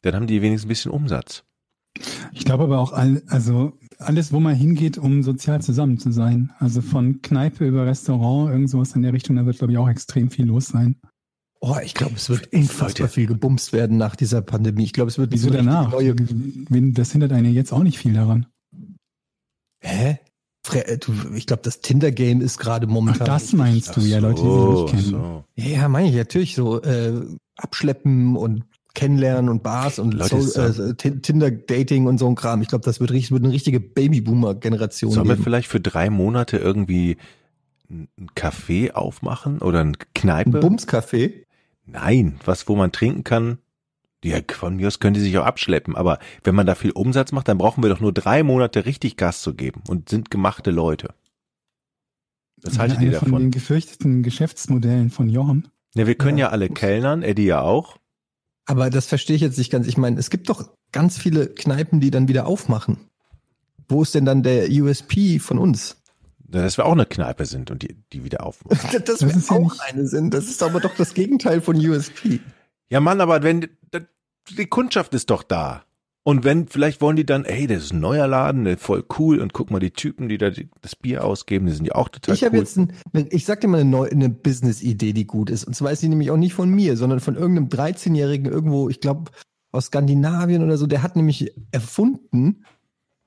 Dann haben die wenigstens ein bisschen Umsatz. Ich glaube aber auch, all, also alles, wo man hingeht, um sozial zusammen zu sein. Also von Kneipe über Restaurant, irgend sowas in der Richtung, da wird, glaube ich, auch extrem viel los sein. Oh, ich glaube, es wird unfassbar viel gebumst werden nach dieser Pandemie. Ich glaube, es wird Wieso so danach? Neue, Das hindert einen jetzt auch nicht viel daran. hä? Äh, ich glaube, das Tinder-Game ist gerade Ach, momentan. das meinst du, ja, Leute, die sich nicht kennen. so. Ja, meine ich natürlich so äh, abschleppen und kennenlernen und Bars und Leute, so, äh, Tin- Tinder-Dating und so ein Kram. Ich glaube, das wird richtig, wird eine richtige Babyboomer-Generation Sollen wir vielleicht für drei Monate irgendwie ein ein Café aufmachen oder Ein Kneipe? Bumscafé. Nein, was, wo man trinken kann. Ja, von mir aus können die sich auch abschleppen, aber wenn man da viel Umsatz macht, dann brauchen wir doch nur drei Monate richtig Gas zu geben und sind gemachte Leute. Was haltet Eine ihr von den davon? gefürchteten Geschäftsmodellen von Jochen. Ja, wir können Ja. ja alle kellnern, Eddie ja auch. Aber das verstehe ich jetzt nicht ganz. Ich meine, es gibt doch ganz viele Kneipen, die dann wieder aufmachen. Wo ist denn dann der USP von uns? Dass wir auch eine Kneipe sind und die, die wieder aufmachen. Das, Das wir ist ja auch nicht- eine sind. Das ist aber doch das Gegenteil von USP. Ja, Mann, aber wenn, das- die Kundschaft ist doch da. Und wenn, vielleicht wollen die dann, ey, das ist ein neuer Laden, voll cool und guck mal, die Typen, die da das Bier ausgeben, die sind ja auch total ich habe cool. jetzt, ein, ich sag dir mal eine, neue, eine Business-Idee, die gut ist. Und zwar ist die nämlich auch nicht von mir, sondern von irgendeinem 13-Jährigen irgendwo, ich glaube, aus Skandinavien oder so. Der hat nämlich erfunden,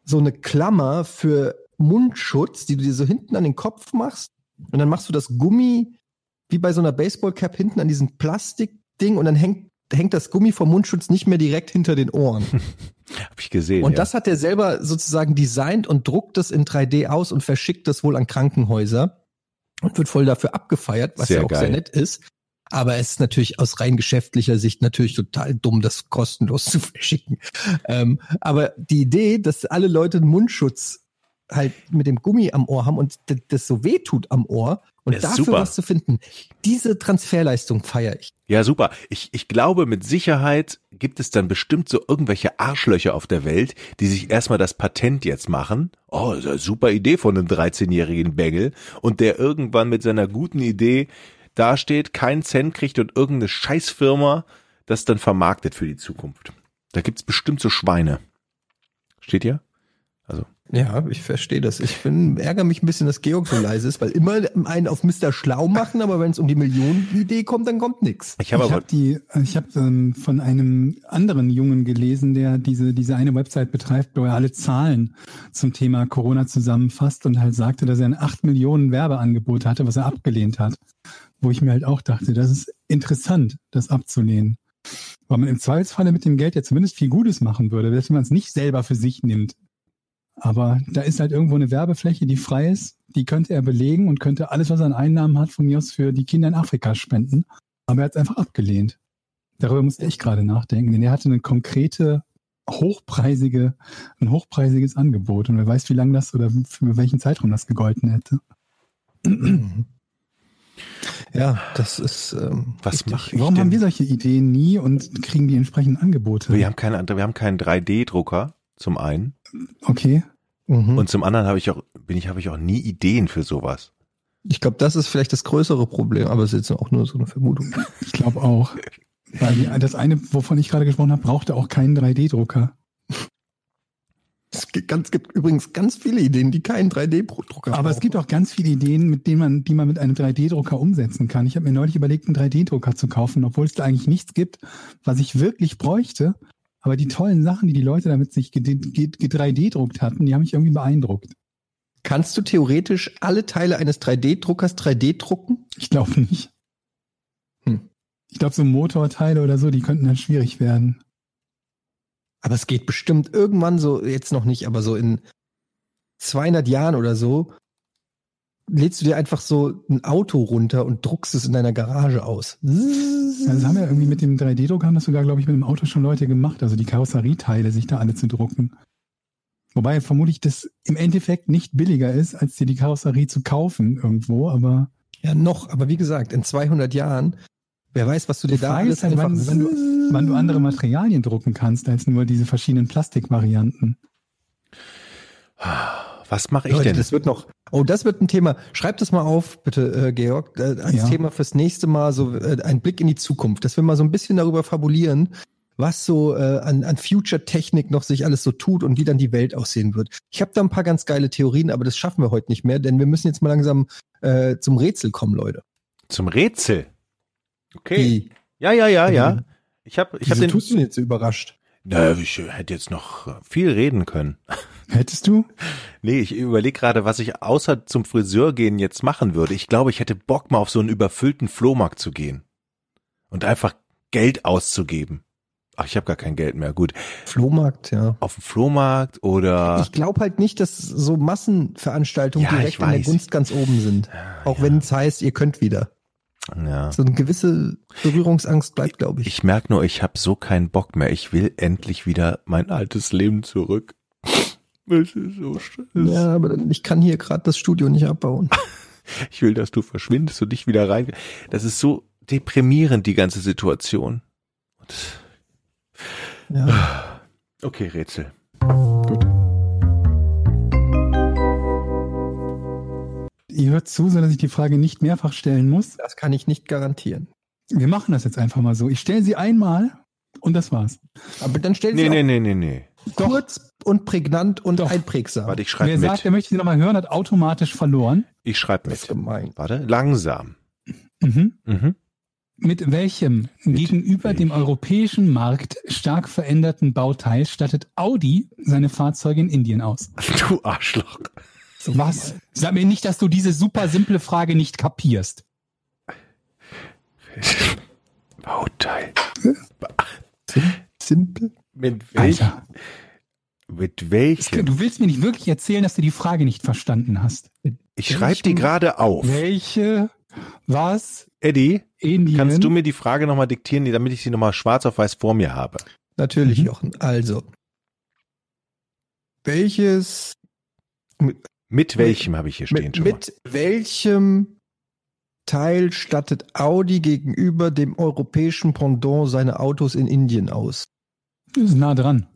so eine Klammer für Mundschutz, die du dir so hinten an den Kopf machst. Und dann machst du das Gummi, wie bei so einer Baseballcap, hinten an diesem Plastikding und dann hängt, hängt das Gummi vom Mundschutz nicht mehr direkt hinter den Ohren. Hab ich gesehen. Und ja. das hat er selber sozusagen designt und druckt das in 3D aus und verschickt das wohl an Krankenhäuser und wird voll dafür abgefeiert, was Sehr ja auch geil. sehr nett ist. Aber es ist natürlich aus rein geschäftlicher Sicht natürlich total dumm, das kostenlos zu verschicken. Ähm, aber die Idee, dass alle Leute einen Mundschutz halt mit dem Gummi am Ohr haben und das so weh tut am Ohr und Ja, dafür super. was zu finden, diese Transferleistung feiere ich. Ja, super. Ich, ich glaube, mit Sicherheit gibt es dann bestimmt so irgendwelche Arschlöcher auf der Welt, die sich erstmal das Patent jetzt machen. Oh, das ist eine super Idee von einem 13-jährigen Bengel. Und der irgendwann mit seiner guten Idee dasteht, keinen Cent kriegt und irgendeine Scheißfirma das dann vermarktet für die Zukunft. Da gibt's bestimmt so Schweine. Steht hier? Also Ja, ich verstehe das. Ich bin, ärgere mich ein bisschen, dass Georg so leise ist, weil immer einen auf Mr. Schlau machen, aber wenn es um die Millionenidee kommt, dann kommt nix. ich habe habe die, ich habe ähm, von einem anderen Jungen gelesen, der diese diese eine Website betreibt, wo er alle Zahlen zum Thema Corona zusammenfasst und halt sagte, dass er ein 8 Millionen Werbeangebot hatte, was er abgelehnt hat. Wo ich mir halt auch dachte, das ist interessant, das abzulehnen. Weil man im Zweifelsfalle mit dem Geld ja zumindest viel Gutes machen würde, wenn man es nicht selber für sich nimmt. Aber da ist halt irgendwo eine Werbefläche, die frei ist, die könnte er belegen und könnte alles, was er an Einnahmen hat, von mir aus für die Kinder in Afrika spenden. Aber er hat es einfach abgelehnt. Darüber musste ich gerade nachdenken, denn er hatte eine konkrete, hochpreisige, ein hochpreisiges Angebot. Und wer weiß, wie lange das oder für welchen Zeitraum das gegolten hätte. Ja, das ist. Ähm, was mache ich Warum denn? haben wir solche Ideen nie und kriegen die entsprechenden Angebote? wir haben keinen, wir haben keinen 3D-Drucker zum einen Okay. Mhm. und zum anderen habe ich auch bin ich habe ich auch nie Ideen für sowas. ich glaube, das ist vielleicht das größere Problem, aber es ist jetzt auch nur so eine Vermutung. Ich glaube auch. Weil die, das eine, wovon ich gerade gesprochen habe, brauchte auch keinen 3D-Drucker. Es gibt, ganz, gibt übrigens ganz viele Ideen, die keinen 3D-Drucker Aber es gibt auch ganz viele Ideen, mit denen man, die man mit einem 3D-Drucker umsetzen kann. Ich habe mir neulich überlegt, einen 3D-Drucker zu kaufen, obwohl es da eigentlich nichts gibt, was ich wirklich bräuchte. Aber die tollen Sachen, die die Leute damit sich 3D-druckt hatten, die haben mich irgendwie beeindruckt. Kannst du theoretisch alle Teile eines 3D-Druckers 3D drucken? Ich glaube nicht. Hm. Ich glaube, so Motorteile oder so, die könnten dann schwierig werden. Aber es geht bestimmt irgendwann so, jetzt noch nicht, aber so in 200 Jahren oder so, lädst du dir einfach so ein Auto runter und druckst es in deiner Garage aus. Also das haben wir irgendwie mit dem 3D-Drucker, haben das sogar, glaube ich, mit dem Auto schon Leute gemacht, also die Karosserieteile, sich da alle zu drucken. Wobei vermutlich das im Endeffekt nicht billiger ist, als dir die Karosserie zu kaufen irgendwo, aber Ja, noch, aber wie gesagt, in 200 Jahren, wer weiß, was du dir da alles halt, wann, wann, du, wann du andere Materialien drucken kannst, als nur diese verschiedenen Plastikvarianten. Was mache ich Leute, denn? das wird noch. Oh, das wird ein Thema. Schreibt das mal auf, bitte, äh, Georg, äh, als Ja. Thema fürs nächste Mal, so äh, ein Blick in die Zukunft, dass wir mal so ein bisschen darüber fabulieren, was so äh, an, an Future-Technik noch sich alles so tut und wie dann die Welt aussehen wird. Ich habe da ein paar ganz geile Theorien, aber das schaffen wir heute nicht mehr, denn wir müssen jetzt mal langsam äh, zum Rätsel kommen, Leute. Zum Rätsel. Okay. Wie, Ja, ja, ja, ja. Mhm. Ich habe ich wieso habe den tust du denn jetzt so überrascht? Na, ich hätte jetzt noch viel reden können. Hättest du? Nee, ich überlege gerade, was ich außer zum Friseur gehen jetzt machen würde. Ich glaube, ich hätte Bock mal auf so einen überfüllten Flohmarkt zu gehen und einfach Geld auszugeben. Ach, ich habe gar kein Geld mehr. Gut, Flohmarkt, ja. auf dem Flohmarkt oder Ich glaube halt nicht, dass so Massenveranstaltungen Ja, direkt in der. Gunst ganz oben sind. Auch wenn es heißt, ihr könnt wieder. ja. So eine gewisse Berührungsangst bleibt, glaube ich. Ich merke nur, ich habe so keinen Bock mehr. Ich will endlich wieder mein altes Leben zurück. Es ist so schön. Ja, aber ich kann hier gerade das Studio nicht abbauen. Ich will, dass du verschwindest und nicht wieder rein. Das ist so deprimierend, die ganze Situation. Ja. okay, Rätsel. Ihr hört zu, so dass ich die Frage nicht mehrfach stellen muss. Das kann ich nicht garantieren. Wir machen das jetzt einfach mal so. Ich stelle sie einmal und das war's. Aber dann stellen Nee, Sie nee, nee, nee, nee. Auch kurz und prägnant und Doch. einprägsam. Warte, ich schreibe Wer mit. sagt, er möchte sie nochmal hören, hat automatisch verloren. Ich schreibe mit. gemein. Warte, langsam. Mhm. Mhm. Mit welchem gegenüber dem europäischen Markt stark veränderten Bauteil stattet Audi seine Fahrzeuge in Indien aus? Du Arschloch. Was? Sag mir nicht, dass du diese super simple Frage nicht kapierst. Bauteil. Simpel. Mit welchem? Alter, Mit welchem? du willst mir nicht wirklich erzählen, dass du die Frage nicht verstanden hast. Ich schreibe die gerade auf. Welche? Was? Eddie, Indien? kannst du mir die Frage nochmal diktieren, damit ich sie nochmal schwarz auf weiß vor mir habe? Natürlich, Mhm. Jochen. Also. Welches, Mit welchem habe ich hier stehen mit, schon mal? mit welchem Teil stattet Audi gegenüber dem europäischen Pendant seine Autos in Indien aus? Das ist nah dran.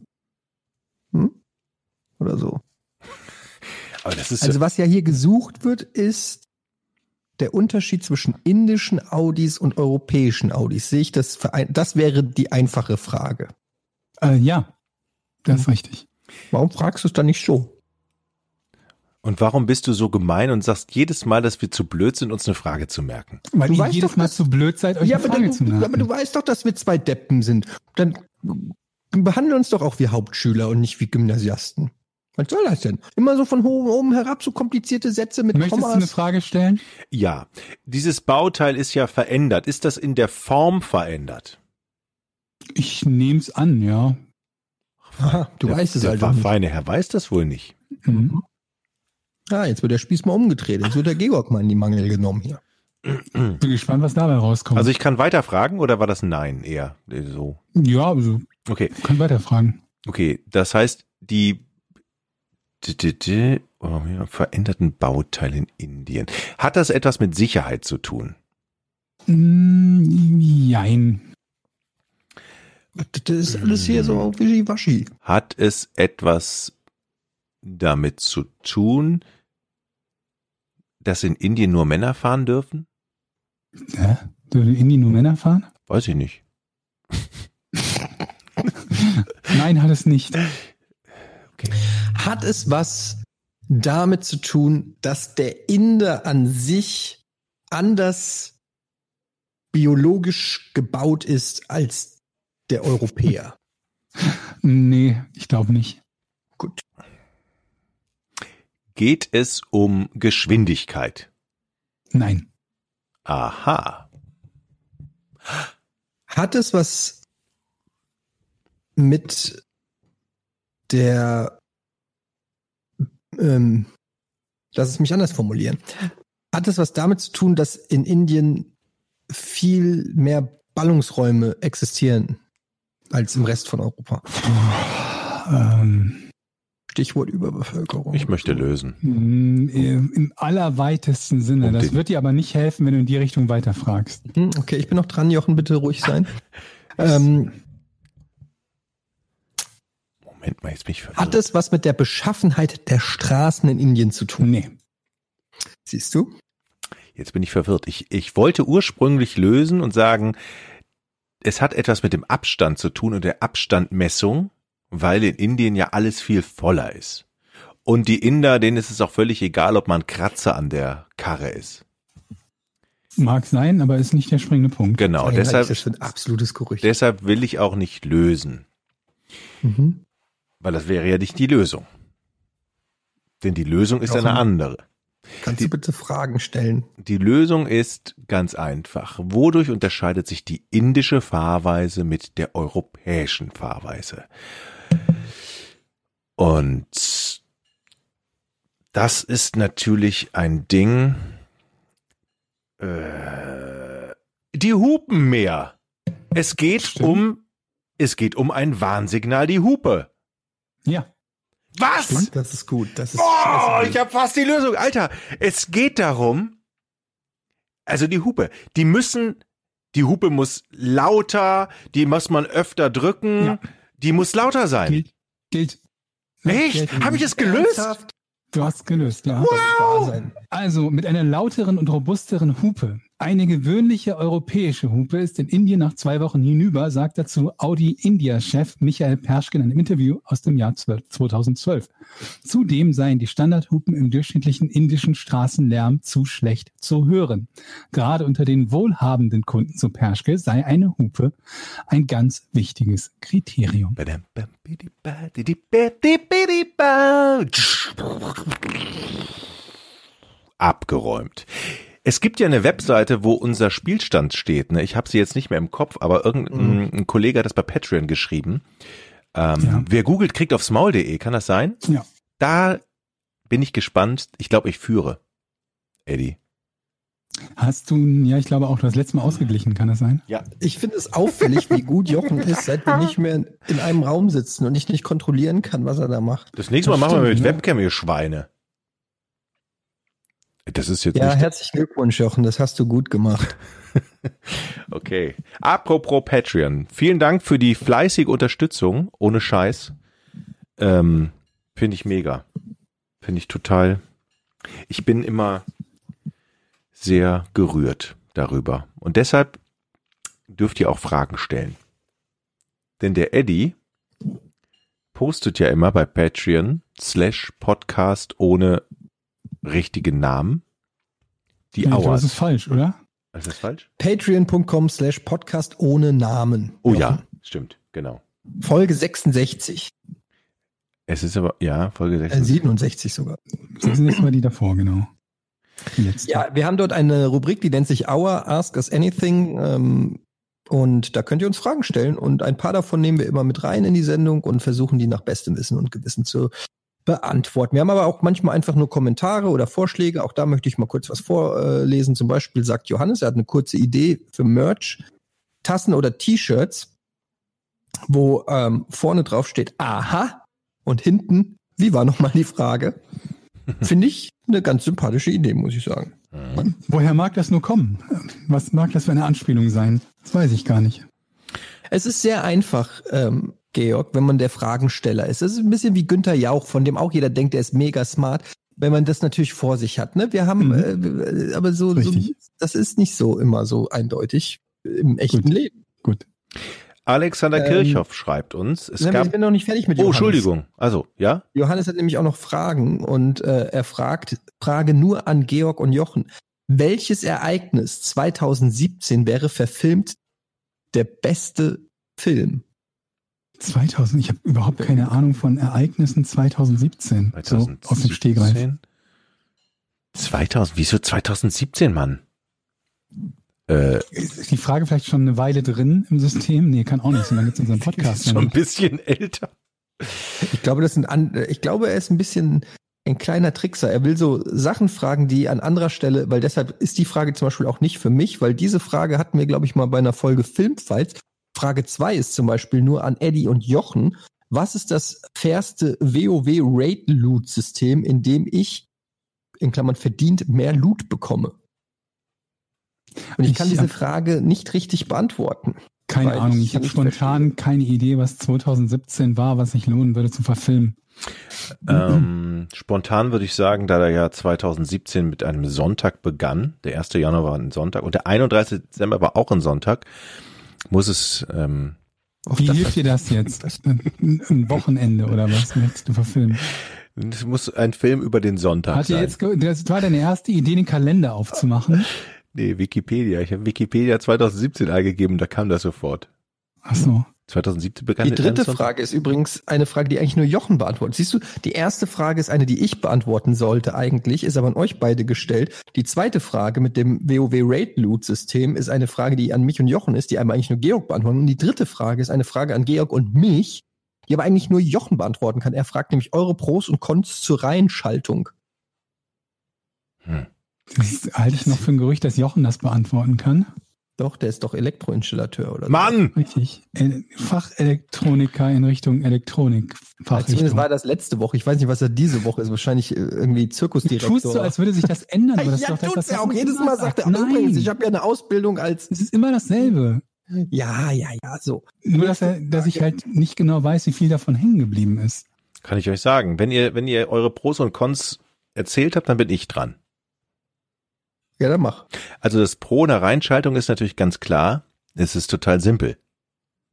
Hm? Oder so. Aber das ist Also was ja hier gesucht wird, ist der Unterschied zwischen indischen Audis und europäischen Audis. Sehe ich das Das wäre die einfache Frage. Äh, ja, das ist richtig. Warum fragst du es dann nicht so? Und warum bist du so gemein und sagst jedes Mal, dass wir zu blöd sind, uns eine Frage zu merken? Weil Du ihr weißt jedes doch, Mal dass- zu blöd seid, euch Ja eine aber, Frage du, zu aber merken. du weißt doch, dass wir zwei Deppen sind. Dann behandeln uns doch auch wie Hauptschüler und nicht wie Gymnasiasten. Was soll das denn? Immer so von oben, oben herab, so komplizierte Sätze mit Möchtest du eine Kommas. Frage stellen? Ja, dieses Bauteil ist ja verändert. Ist das in der Form verändert? Ich nehme es an, ja. Aha, du der, weißt es der halt nicht. feine Herr weiß das wohl nicht. Mhm. Ah, jetzt wird der Spieß mal umgedreht. Jetzt wird der Georg mal in die Mangel genommen hier. Bin gespannt, was dabei rauskommt. Also ich kann weiter fragen oder war das Nein eher so? ja, also, Okay, kann weiterfragen. okay. Das heißt, die oh, ja, veränderten Bauteile in Indien. Hat das etwas mit Sicherheit zu tun? Mm, Jein. Das ist alles hier so wischiwaschi. Hat es etwas damit zu tun, dass in Indien nur Männer fahren dürfen? Hä? Dürfen in Indien nur Männer fahren? Weiß ich nicht. Nein, hat es nicht. Hat es was damit zu tun, dass der Inder an sich anders biologisch gebaut ist als der Europäer? Nee, ich glaube nicht. Gut. Geht es um Geschwindigkeit? Nein. Aha. Hat es was mit der, ähm, lass es mich anders formulieren. Hat es was damit zu tun, dass in Indien viel mehr Ballungsräume existieren als im Rest von Europa? Ähm, Stichwort Überbevölkerung. Ich möchte lösen. mm, Im allerweitesten Sinne. Um Das den- wird dir aber nicht helfen, wenn du in die Richtung weiterfragst. Hm, Okay, ich bin noch dran, Jochen, bitte ruhig sein. ähm, Moment mal, jetzt bin ich verwirrt. hat es was mit der Beschaffenheit der Straßen in Indien zu tun? Nee. Siehst du? Jetzt bin ich verwirrt. Ich, ich wollte ursprünglich lösen und sagen, es hat etwas mit dem Abstand zu tun und der Abstandmessung, weil in Indien ja alles viel voller ist. Und die Inder, denen ist es auch völlig egal, ob man Kratzer an der Karre ist. Mag sein, aber ist nicht der springende Punkt. Genau, Deshalb deshalb, ist das ein absolutes Gerücht. deshalb will ich auch nicht lösen, Mhm. Weil das wäre ja nicht die Lösung. Denn die Lösung ist eine andere. Kannst du bitte Fragen stellen? Die Lösung ist ganz einfach. Wodurch unterscheidet sich die indische Fahrweise mit der europäischen Fahrweise? Und das ist natürlich ein Ding. Äh, die Hupen mehr. Es geht Stimmt. um, es geht um ein Warnsignal, die Hupe. Ja. Was? Das ist gut. Das ist Oh, ich habe fast die Lösung. Alter, es geht darum, also die Hupe, die müssen, die Hupe muss lauter, die muss man öfter drücken, Ja. die muss lauter sein. Gilt. Gilt. Echt? Habe ich es gelöst? Ernsthaft? Du hast gelöst, ja. Das sein. Also mit einer lauteren und robusteren Hupe. Eine gewöhnliche europäische Hupe ist in Indien nach zwei Wochen hinüber, sagt dazu Audi India-Chef Michael Perschke in einem Interview aus dem Jahr 12 2012. Zudem seien die Standardhupen im durchschnittlichen indischen Straßenlärm zu schlecht zu hören. Gerade unter den wohlhabenden Kunden zu Perschke sei eine Hupe ein ganz wichtiges Kriterium. Abgeräumt. Es gibt ja eine Webseite, wo unser Spielstand steht. Ne? Ich habe sie jetzt nicht mehr im Kopf, aber irgendein ein Kollege hat das bei Patreon geschrieben. Ähm, Ja. Wer googelt, kriegt aufs Maul.de. Kann das sein? Ja. Da bin ich gespannt. Ich glaube, ich führe. Eddie. Hast du, ja, ich glaube auch, du hast letztes Mal ausgeglichen, kann das sein? Ich finde es auffällig, wie gut Jochen ist, seit wir nicht mehr in einem Raum sitzen und ich nicht kontrollieren kann, was er da macht. Das nächste Mal Das machen wir mit stimmt, ne? Webcam, ihr Schweine. Das ist jetzt Ja, nicht. herzlichen Glückwunsch, Jochen, das hast du gut gemacht. Okay. Apropos Patreon. Vielen Dank für die fleißige Unterstützung. Ohne Scheiß. Ähm, Finde ich mega. Finde ich total. Ich bin immer sehr gerührt darüber. Und deshalb dürft ihr auch Fragen stellen. Denn der Eddie postet ja immer bei Patreon slash Podcast ohne richtigen Namen. Die Ja, Auers. das ist falsch, oder? Ist das falsch? Patreon.com slash Podcast ohne Namen. Oh Jochen. ja, stimmt, genau. Folge 66. Es ist aber, ja, Folge Äh, 6. 67 sogar. Das sind jetzt mal die davor, genau. Die letzte. Ja, wir haben dort eine Rubrik, die nennt sich Our Ask Us Anything. Ähm, und da könnt ihr uns Fragen stellen. Und ein paar davon nehmen wir immer mit rein in die Sendung und versuchen die nach bestem Wissen und Gewissen zu beantworten. Wir haben aber auch manchmal einfach nur Kommentare oder Vorschläge. Auch da möchte ich mal kurz was vorlesen. Zum Beispiel sagt Johannes, er hat eine kurze Idee für Merch, Tassen oder T-Shirts, wo ähm, vorne drauf steht Aha und hinten, wie war nochmal die Frage? Finde ich eine ganz sympathische Idee, muss ich sagen. Mhm. Woher mag das nur kommen? Was mag das für eine Anspielung sein? Das weiß ich gar nicht. Es ist sehr einfach, ähm, Georg, wenn man der Fragensteller ist. Es ist ein bisschen wie Günther Jauch, von dem auch jeder denkt, er ist mega smart, wenn man das natürlich vor sich hat. Ne? Wir haben, äh, aber so, so, das ist nicht so immer so eindeutig im echten Gut. Leben. Gut. Alexander Ähm, Kirchhoff schreibt uns, es Na, gab, ich bin noch nicht fertig mit oh, Johannes. Entschuldigung, also, ja? Johannes hat nämlich auch noch Fragen und äh, er fragt, Frage nur an Georg und Jochen. Welches Ereignis 2017 wäre verfilmt der beste Film? 2000, ich habe überhaupt keine Ahnung von Ereignissen 2017. So aus dem Stegreif. 2017? 2000, wieso 2017, Mann? Äh, Ist die Frage vielleicht schon eine Weile drin im System? Nee, kann auch nicht sein. Dann gibt's unseren Podcast. ist schon ein bisschen älter. Ich glaube, das sind an, ich glaube, er ist ein bisschen ein kleiner Trickser. Er will so Sachen fragen, die an anderer Stelle, weil deshalb ist die Frage zum Beispiel auch nicht für mich, weil diese Frage hatten wir, glaube ich, mal bei einer Folge Filmfights. Frage zwei ist zum Beispiel nur an Eddie und Jochen. Was ist das fairste WoW Raid Loot System, in dem ich, in Klammern verdient, mehr Loot bekomme? Und ich, Ich kann diese Frage nicht richtig beantworten. Keine Ahnung. ich Ich habe spontan keine Idee, was 2017 war, was sich lohnen würde zu verfilmen. Ähm, spontan würde ich sagen, da der ja 2017 mit einem Sonntag begann, der 1. Januar war ein Sonntag und der 31. Dezember war auch ein Sonntag, muss es, ähm, Wie hilft dir das jetzt? Ein Wochenende oder was möchtest du verfilmen? es muss ein Film über den Sonntag Hat sein. jetzt, das war deine erste Idee, den Kalender aufzumachen? nee, Wikipedia. Ich habe Wikipedia 2017 eingegeben, da kam das sofort. Ach so. 2017 begann Die dritte. Frage ist übrigens eine Frage, die eigentlich nur Jochen beantwortet. Siehst du, die erste Frage ist eine, die ich beantworten sollte eigentlich, ist aber an euch beide gestellt. Die zweite Frage mit dem WoW Raid Loot System ist eine Frage, die an mich und Jochen ist, die einmal eigentlich nur Georg beantworten. Und die dritte Frage ist eine Frage an Georg und mich, die aber eigentlich nur Jochen beantworten kann. Er fragt nämlich eure Pros und Cons zur Reihenschaltung. Hm. Das halte ich noch für ein Gerücht, dass Jochen das beantworten kann. Doch, der ist doch Elektroinstallateur oder so. Mann! Richtig. El- Fachelektroniker in Richtung Elektronik. Ja, Zumindest war das letzte Woche. Ich weiß nicht, was er diese Woche ist. Wahrscheinlich äh, irgendwie Du Zirkusdirektor. tust so, als würde sich das ändern. Aber das ist ja, doch das, tut's was ja auch. Jedes Mal sagt er, Nein. übrigens, ich habe ja eine Ausbildung als Es ist immer dasselbe. Ja, ja, ja, so. Nur, dass, er, dass ich halt nicht genau weiß, wie viel davon hängen geblieben ist. Kann ich euch sagen. Wenn ihr, wenn ihr eure Pros und Cons erzählt habt, dann bin ich dran. Ja, dann mach. Also das Pro einer Reinschaltung ist natürlich ganz klar. Es ist total simpel,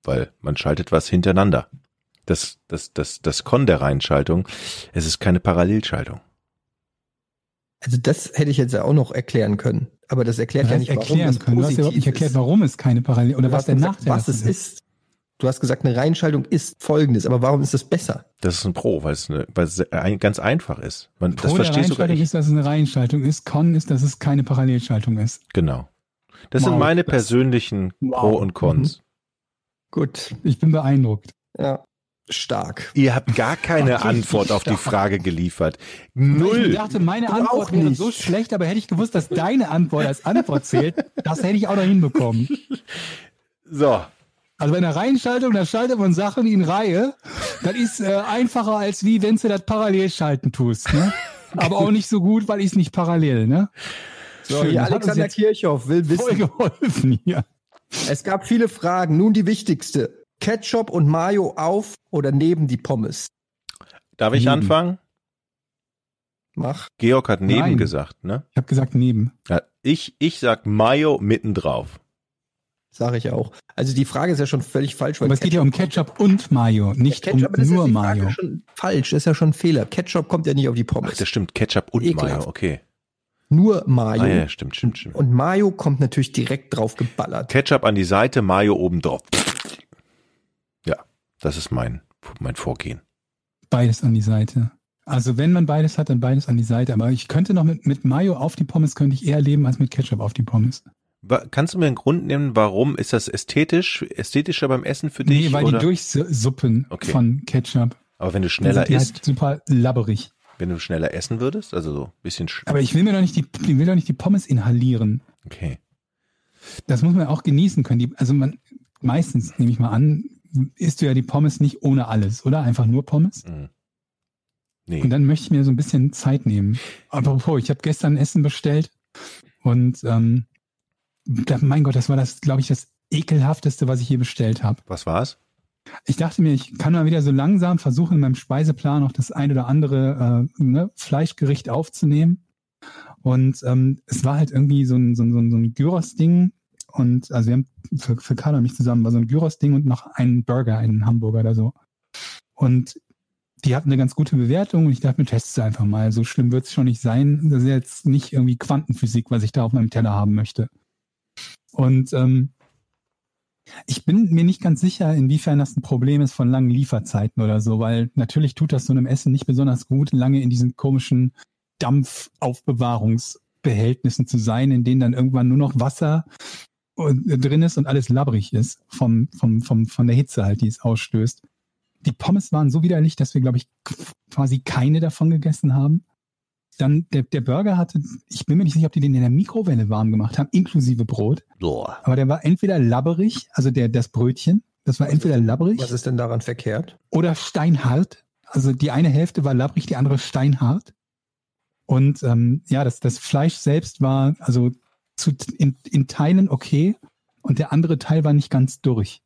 weil man schaltet was hintereinander. Das, das, das, das Con der Reinschaltung, es ist keine Parallelschaltung. Also das hätte ich jetzt ja auch noch erklären können. Aber das erklärt Du ja nicht, warum erklären das können. Du hast ja überhaupt nicht erklärt, ist. warum es keine Parallel oder was der gesagt, Nachteil was es davon ist. Du hast gesagt, eine Reihenschaltung ist folgendes. Aber warum ist das besser? Das ist ein Pro, weil es, eine, weil es ein, ganz einfach ist. Man, das Pro der versteht sogar Reihenschaltung ist, dass es eine Reihenschaltung ist. Con ist, dass es keine Parallelschaltung ist. Genau. Das Wow, sind meine das- persönlichen Wow. Pro und Cons. Gut. Ich bin beeindruckt. Ja. Stark. Ihr habt gar keine Antwort auf die. Frage geliefert. Weil Ich Null. dachte, meine Du Antwort wäre nicht. so schlecht, aber hätte ich gewusst, dass deine Antwort als Antwort zählt, das hätte ich auch noch hinbekommen. So. Also bei einer Reihenschaltung, da schaltet man Sachen in Reihe. Das ist äh, einfacher, als wie wenn du das parallel schalten tust. Ne? Aber auch nicht so gut, weil ich es nicht parallel. Ne? So, Schön, hier Alexander Kirchhoff will voll wissen. geholfen hier. Es gab viele Fragen. Nun die wichtigste. Ketchup und Mayo auf oder neben die Pommes? Darf ich Neben. anfangen? Mach. Georg hat neben Nein. gesagt, ne? Ich habe gesagt neben. Ja, ich, ich sag Mayo mittendrauf. Sage ich auch. Also die Frage ist ja schon völlig falsch. Weil aber es geht ja um Ketchup und Mayo, nicht ja, Ketchup, um nur ist Mayo. Ja schon falsch, das ist ja schon ein Fehler. Ketchup kommt ja nicht auf die Pommes. Ach, das stimmt, Ketchup und Ekelhaft. Mayo, okay. Nur Mayo. Ah, ja, stimmt, stimmt, stimmt. Und Mayo kommt natürlich direkt drauf geballert. Ketchup an die Seite, Mayo oben drauf. Ja, das ist mein, mein Vorgehen. Beides an die Seite. Also wenn man beides hat, dann beides an die Seite. Aber ich könnte noch mit, mit Mayo auf die Pommes, könnte ich eher leben als mit Ketchup auf die Pommes. Kannst du mir einen Grund nennen, warum? Ist das ästhetisch, ästhetischer beim Essen für dich? Nee, weil oder? die durchsuppen okay. von Ketchup. Aber wenn du schneller halt isst. Halt super labberig. Wenn du schneller essen würdest, also so ein bisschen. Aber ich will mir doch nicht die, ich will doch nicht die Pommes inhalieren. Okay. Das muss man auch genießen können. Die, also man, meistens nehme ich mal an, isst du ja die Pommes nicht ohne alles, oder? Einfach nur Pommes? Mhm. Nee. Und dann möchte ich mir so ein bisschen Zeit nehmen. Apropos, ich habe gestern Essen bestellt und ähm, mein Gott, das war das, glaube ich, das ekelhafteste, was ich hier bestellt habe. Was war's? Ich dachte mir, ich kann mal wieder so langsam versuchen, in meinem Speiseplan noch das ein oder andere äh, ne, Fleischgericht aufzunehmen. Und ähm, es war halt irgendwie so ein, so ein, so ein, so ein Gyros-Ding. Und also wir haben für, für Carla und mich zusammen war so ein Gyros-Ding und noch einen Burger, einen Hamburger oder so. Und die hatten eine ganz gute Bewertung und ich dachte mir, teste es einfach mal. So schlimm wird es schon nicht sein. Das ist jetzt nicht irgendwie Quantenphysik, was ich da auf meinem Teller haben möchte. Und ähm, ich bin mir nicht ganz sicher, inwiefern das ein Problem ist von langen Lieferzeiten oder so, weil natürlich tut das so einem Essen nicht besonders gut, lange in diesen komischen Dampfaufbewahrungsbehältnissen zu sein, in denen dann irgendwann nur noch Wasser äh, drin ist und alles labbrig ist vom, vom, vom, von der Hitze halt, die es ausstößt die Pommes waren so widerlich, dass wir, glaube ich, quasi keine davon gegessen haben. Dann der, der Burger hatte, ich bin mir nicht sicher, ob die den in der Mikrowelle warm gemacht haben, inklusive Brot. Boah. Aber der war entweder labberig, also der, das Brötchen, das war entweder labberig. Was ist denn daran verkehrt? Oder steinhart. Also die eine Hälfte war labbrig, die andere steinhart. Und ähm, ja, das, das Fleisch selbst war also zu, in, in Teilen okay und der andere Teil war nicht ganz durch.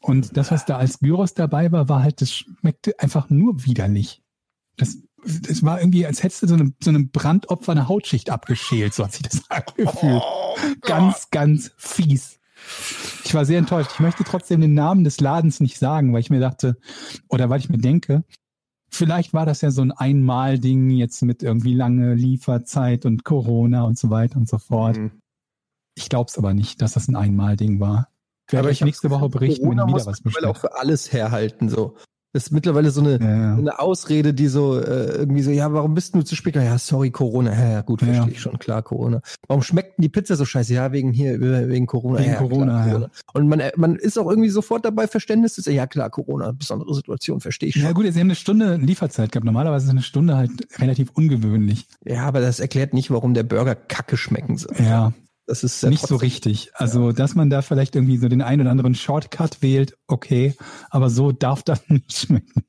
Und das, was da als Gyros dabei war, war halt, das schmeckte einfach nur widerlich. Das, das war irgendwie, als hättest du so einem, so einem Brandopfer eine Hautschicht abgeschält, so hat sich das angefühlt. Oh, ganz, ganz fies. Ich war sehr enttäuscht. Ich möchte trotzdem den Namen des Ladens nicht sagen, weil ich mir dachte, oder weil ich mir denke, vielleicht war das ja so ein Einmal-Ding jetzt mit irgendwie lange Lieferzeit und Corona und so weiter und so fort. Mhm. Ich glaube es aber nicht, dass das ein Einmal-Ding war. Werde ich nächste Woche berichten, Corona wenn wieder was bestellt. auch für alles herhalten, so. Das ist mittlerweile so eine, ja. eine Ausrede, die so äh, irgendwie so, ja, warum bist du zu spät? Ja, sorry, Corona. Ja, ja gut, verstehe ja. ich schon, klar, Corona. Warum schmeckt die Pizza so scheiße? Ja, wegen hier, wegen Corona. Wegen ja, Corona, klar, ja. Und man, man ist auch irgendwie sofort dabei, Verständnis ist, ja klar, Corona, besondere Situation, verstehe ich schon. Ja gut, sie haben eine Stunde Lieferzeit gehabt. Normalerweise ist eine Stunde halt relativ ungewöhnlich. Ja, aber das erklärt nicht, warum der Burger kacke schmecken soll. Ja, das ist ja nicht so richtig. Also, ja. dass man da vielleicht irgendwie so den einen oder anderen Shortcut wählt, okay, aber so darf das nicht schmecken.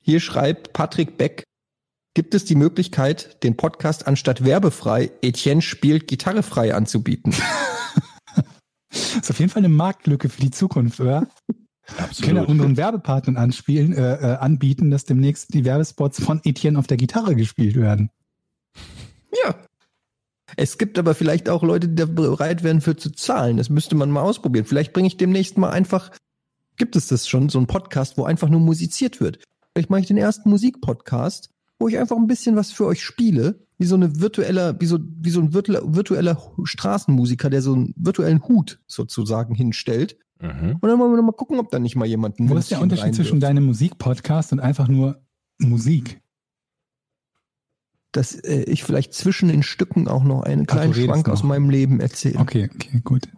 Hier schreibt Patrick Beck, gibt es die Möglichkeit, den Podcast anstatt werbefrei Etienne spielt gitarrefrei anzubieten? das ist auf jeden Fall eine Marktlücke für die Zukunft, oder? Absolut. Können wir unseren Werbepartnern anspielen, äh, äh, anbieten, dass demnächst die Werbespots von Etienne auf der Gitarre gespielt werden. Ja, es gibt aber vielleicht auch Leute, die da bereit wären für zu zahlen. Das müsste man mal ausprobieren. Vielleicht bringe ich demnächst mal einfach, gibt es das schon, so ein Podcast, wo einfach nur musiziert wird. Vielleicht mache ich den ersten Musikpodcast, wo ich einfach ein bisschen was für euch spiele, wie so eine virtueller, wie so, wie so ein virtueller Straßenmusiker, der so einen virtuellen Hut sozusagen hinstellt. Mhm. Und dann wollen wir mal gucken, ob da nicht mal jemand Wo ist der Unterschied zwischen deinem Musikpodcast und einfach nur Musik? Dass äh, ich vielleicht zwischen den Stücken auch noch einen kleinen Ach, Schwank aus meinem Leben erzähle. Okay, okay, gut.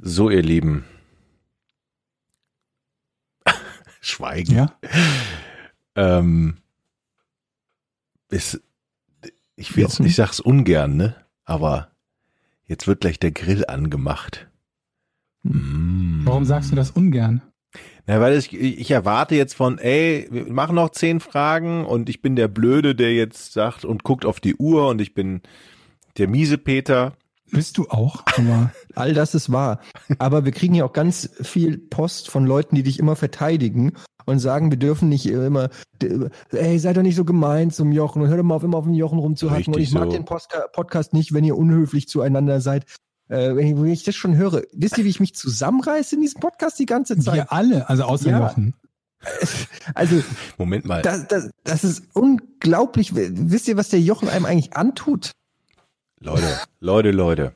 So, ihr Lieben. Schweigen. Ja. Ähm, ist, ich will ich sag's ungern, ne? Aber jetzt wird gleich der Grill angemacht. Mm. Warum sagst du das ungern? Na, weil ich, ich erwarte jetzt von, ey, wir machen noch zehn Fragen und ich bin der Blöde, der jetzt sagt und guckt auf die Uhr und ich bin der miese Peter. Bist du auch? Aber all das ist wahr. Aber wir kriegen ja auch ganz viel Post von Leuten, die dich immer verteidigen und sagen, wir dürfen nicht immer, ey, seid doch nicht so gemein zum Jochen und hört doch mal auf, immer auf den Jochen rumzuhacken. und ich mag den Post Podcast nicht, wenn ihr unhöflich zueinander seid. Äh, wenn, ich, wenn ich das schon höre, wisst ihr, wie ich mich zusammenreiße in diesem Podcast die ganze Zeit? Wir alle, also außer Ja. Jochen. Also, Moment mal. das, das, das ist unglaublich. Wisst ihr, was der Jochen einem eigentlich antut? Leute, Leute, Leute.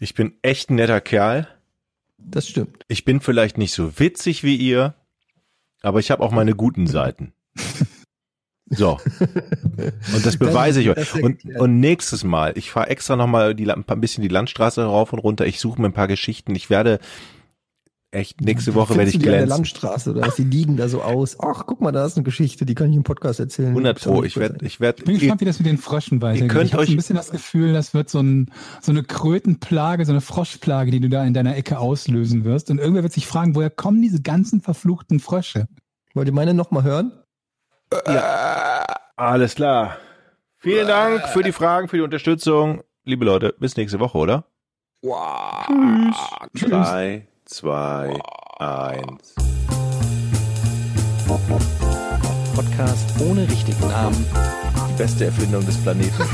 Ich bin echt ein netter Kerl. Das stimmt. Ich bin vielleicht nicht so witzig wie ihr, aber ich habe auch meine guten Seiten. So. Und das beweise ich euch. Und, und nächstes Mal, ich fahre extra nochmal die, ein bisschen die Landstraße rauf und runter. Ich suche mir ein paar Geschichten. Ich werde echt nächste Woche werde ich du die an der glänzen. Landstraße oder was? Die liegen da so aus. Ach, guck mal, da ist eine Geschichte, die kann ich im Podcast erzählen. 100 Pro. Ich werde, ich werde, Ich bin gespannt, wie das mit den Fröschen weitergeht. könnt ich habe euch- ein bisschen das Gefühl, das wird so, ein, so eine Krötenplage, so eine Froschplage, die du da in deiner Ecke auslösen wirst. Und irgendwer wird sich fragen, woher kommen diese ganzen verfluchten Frösche? Wollt ihr meine nochmal hören? Alles klar. Vielen Dank für die Fragen, für die Unterstützung. Liebe Leute, bis nächste Woche, oder? Tschüss. Drei, zwei, eins. Podcast ohne richtigen Namen. Die beste Erfindung des Planeten.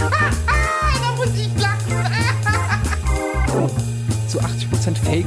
Zu 80% Fake.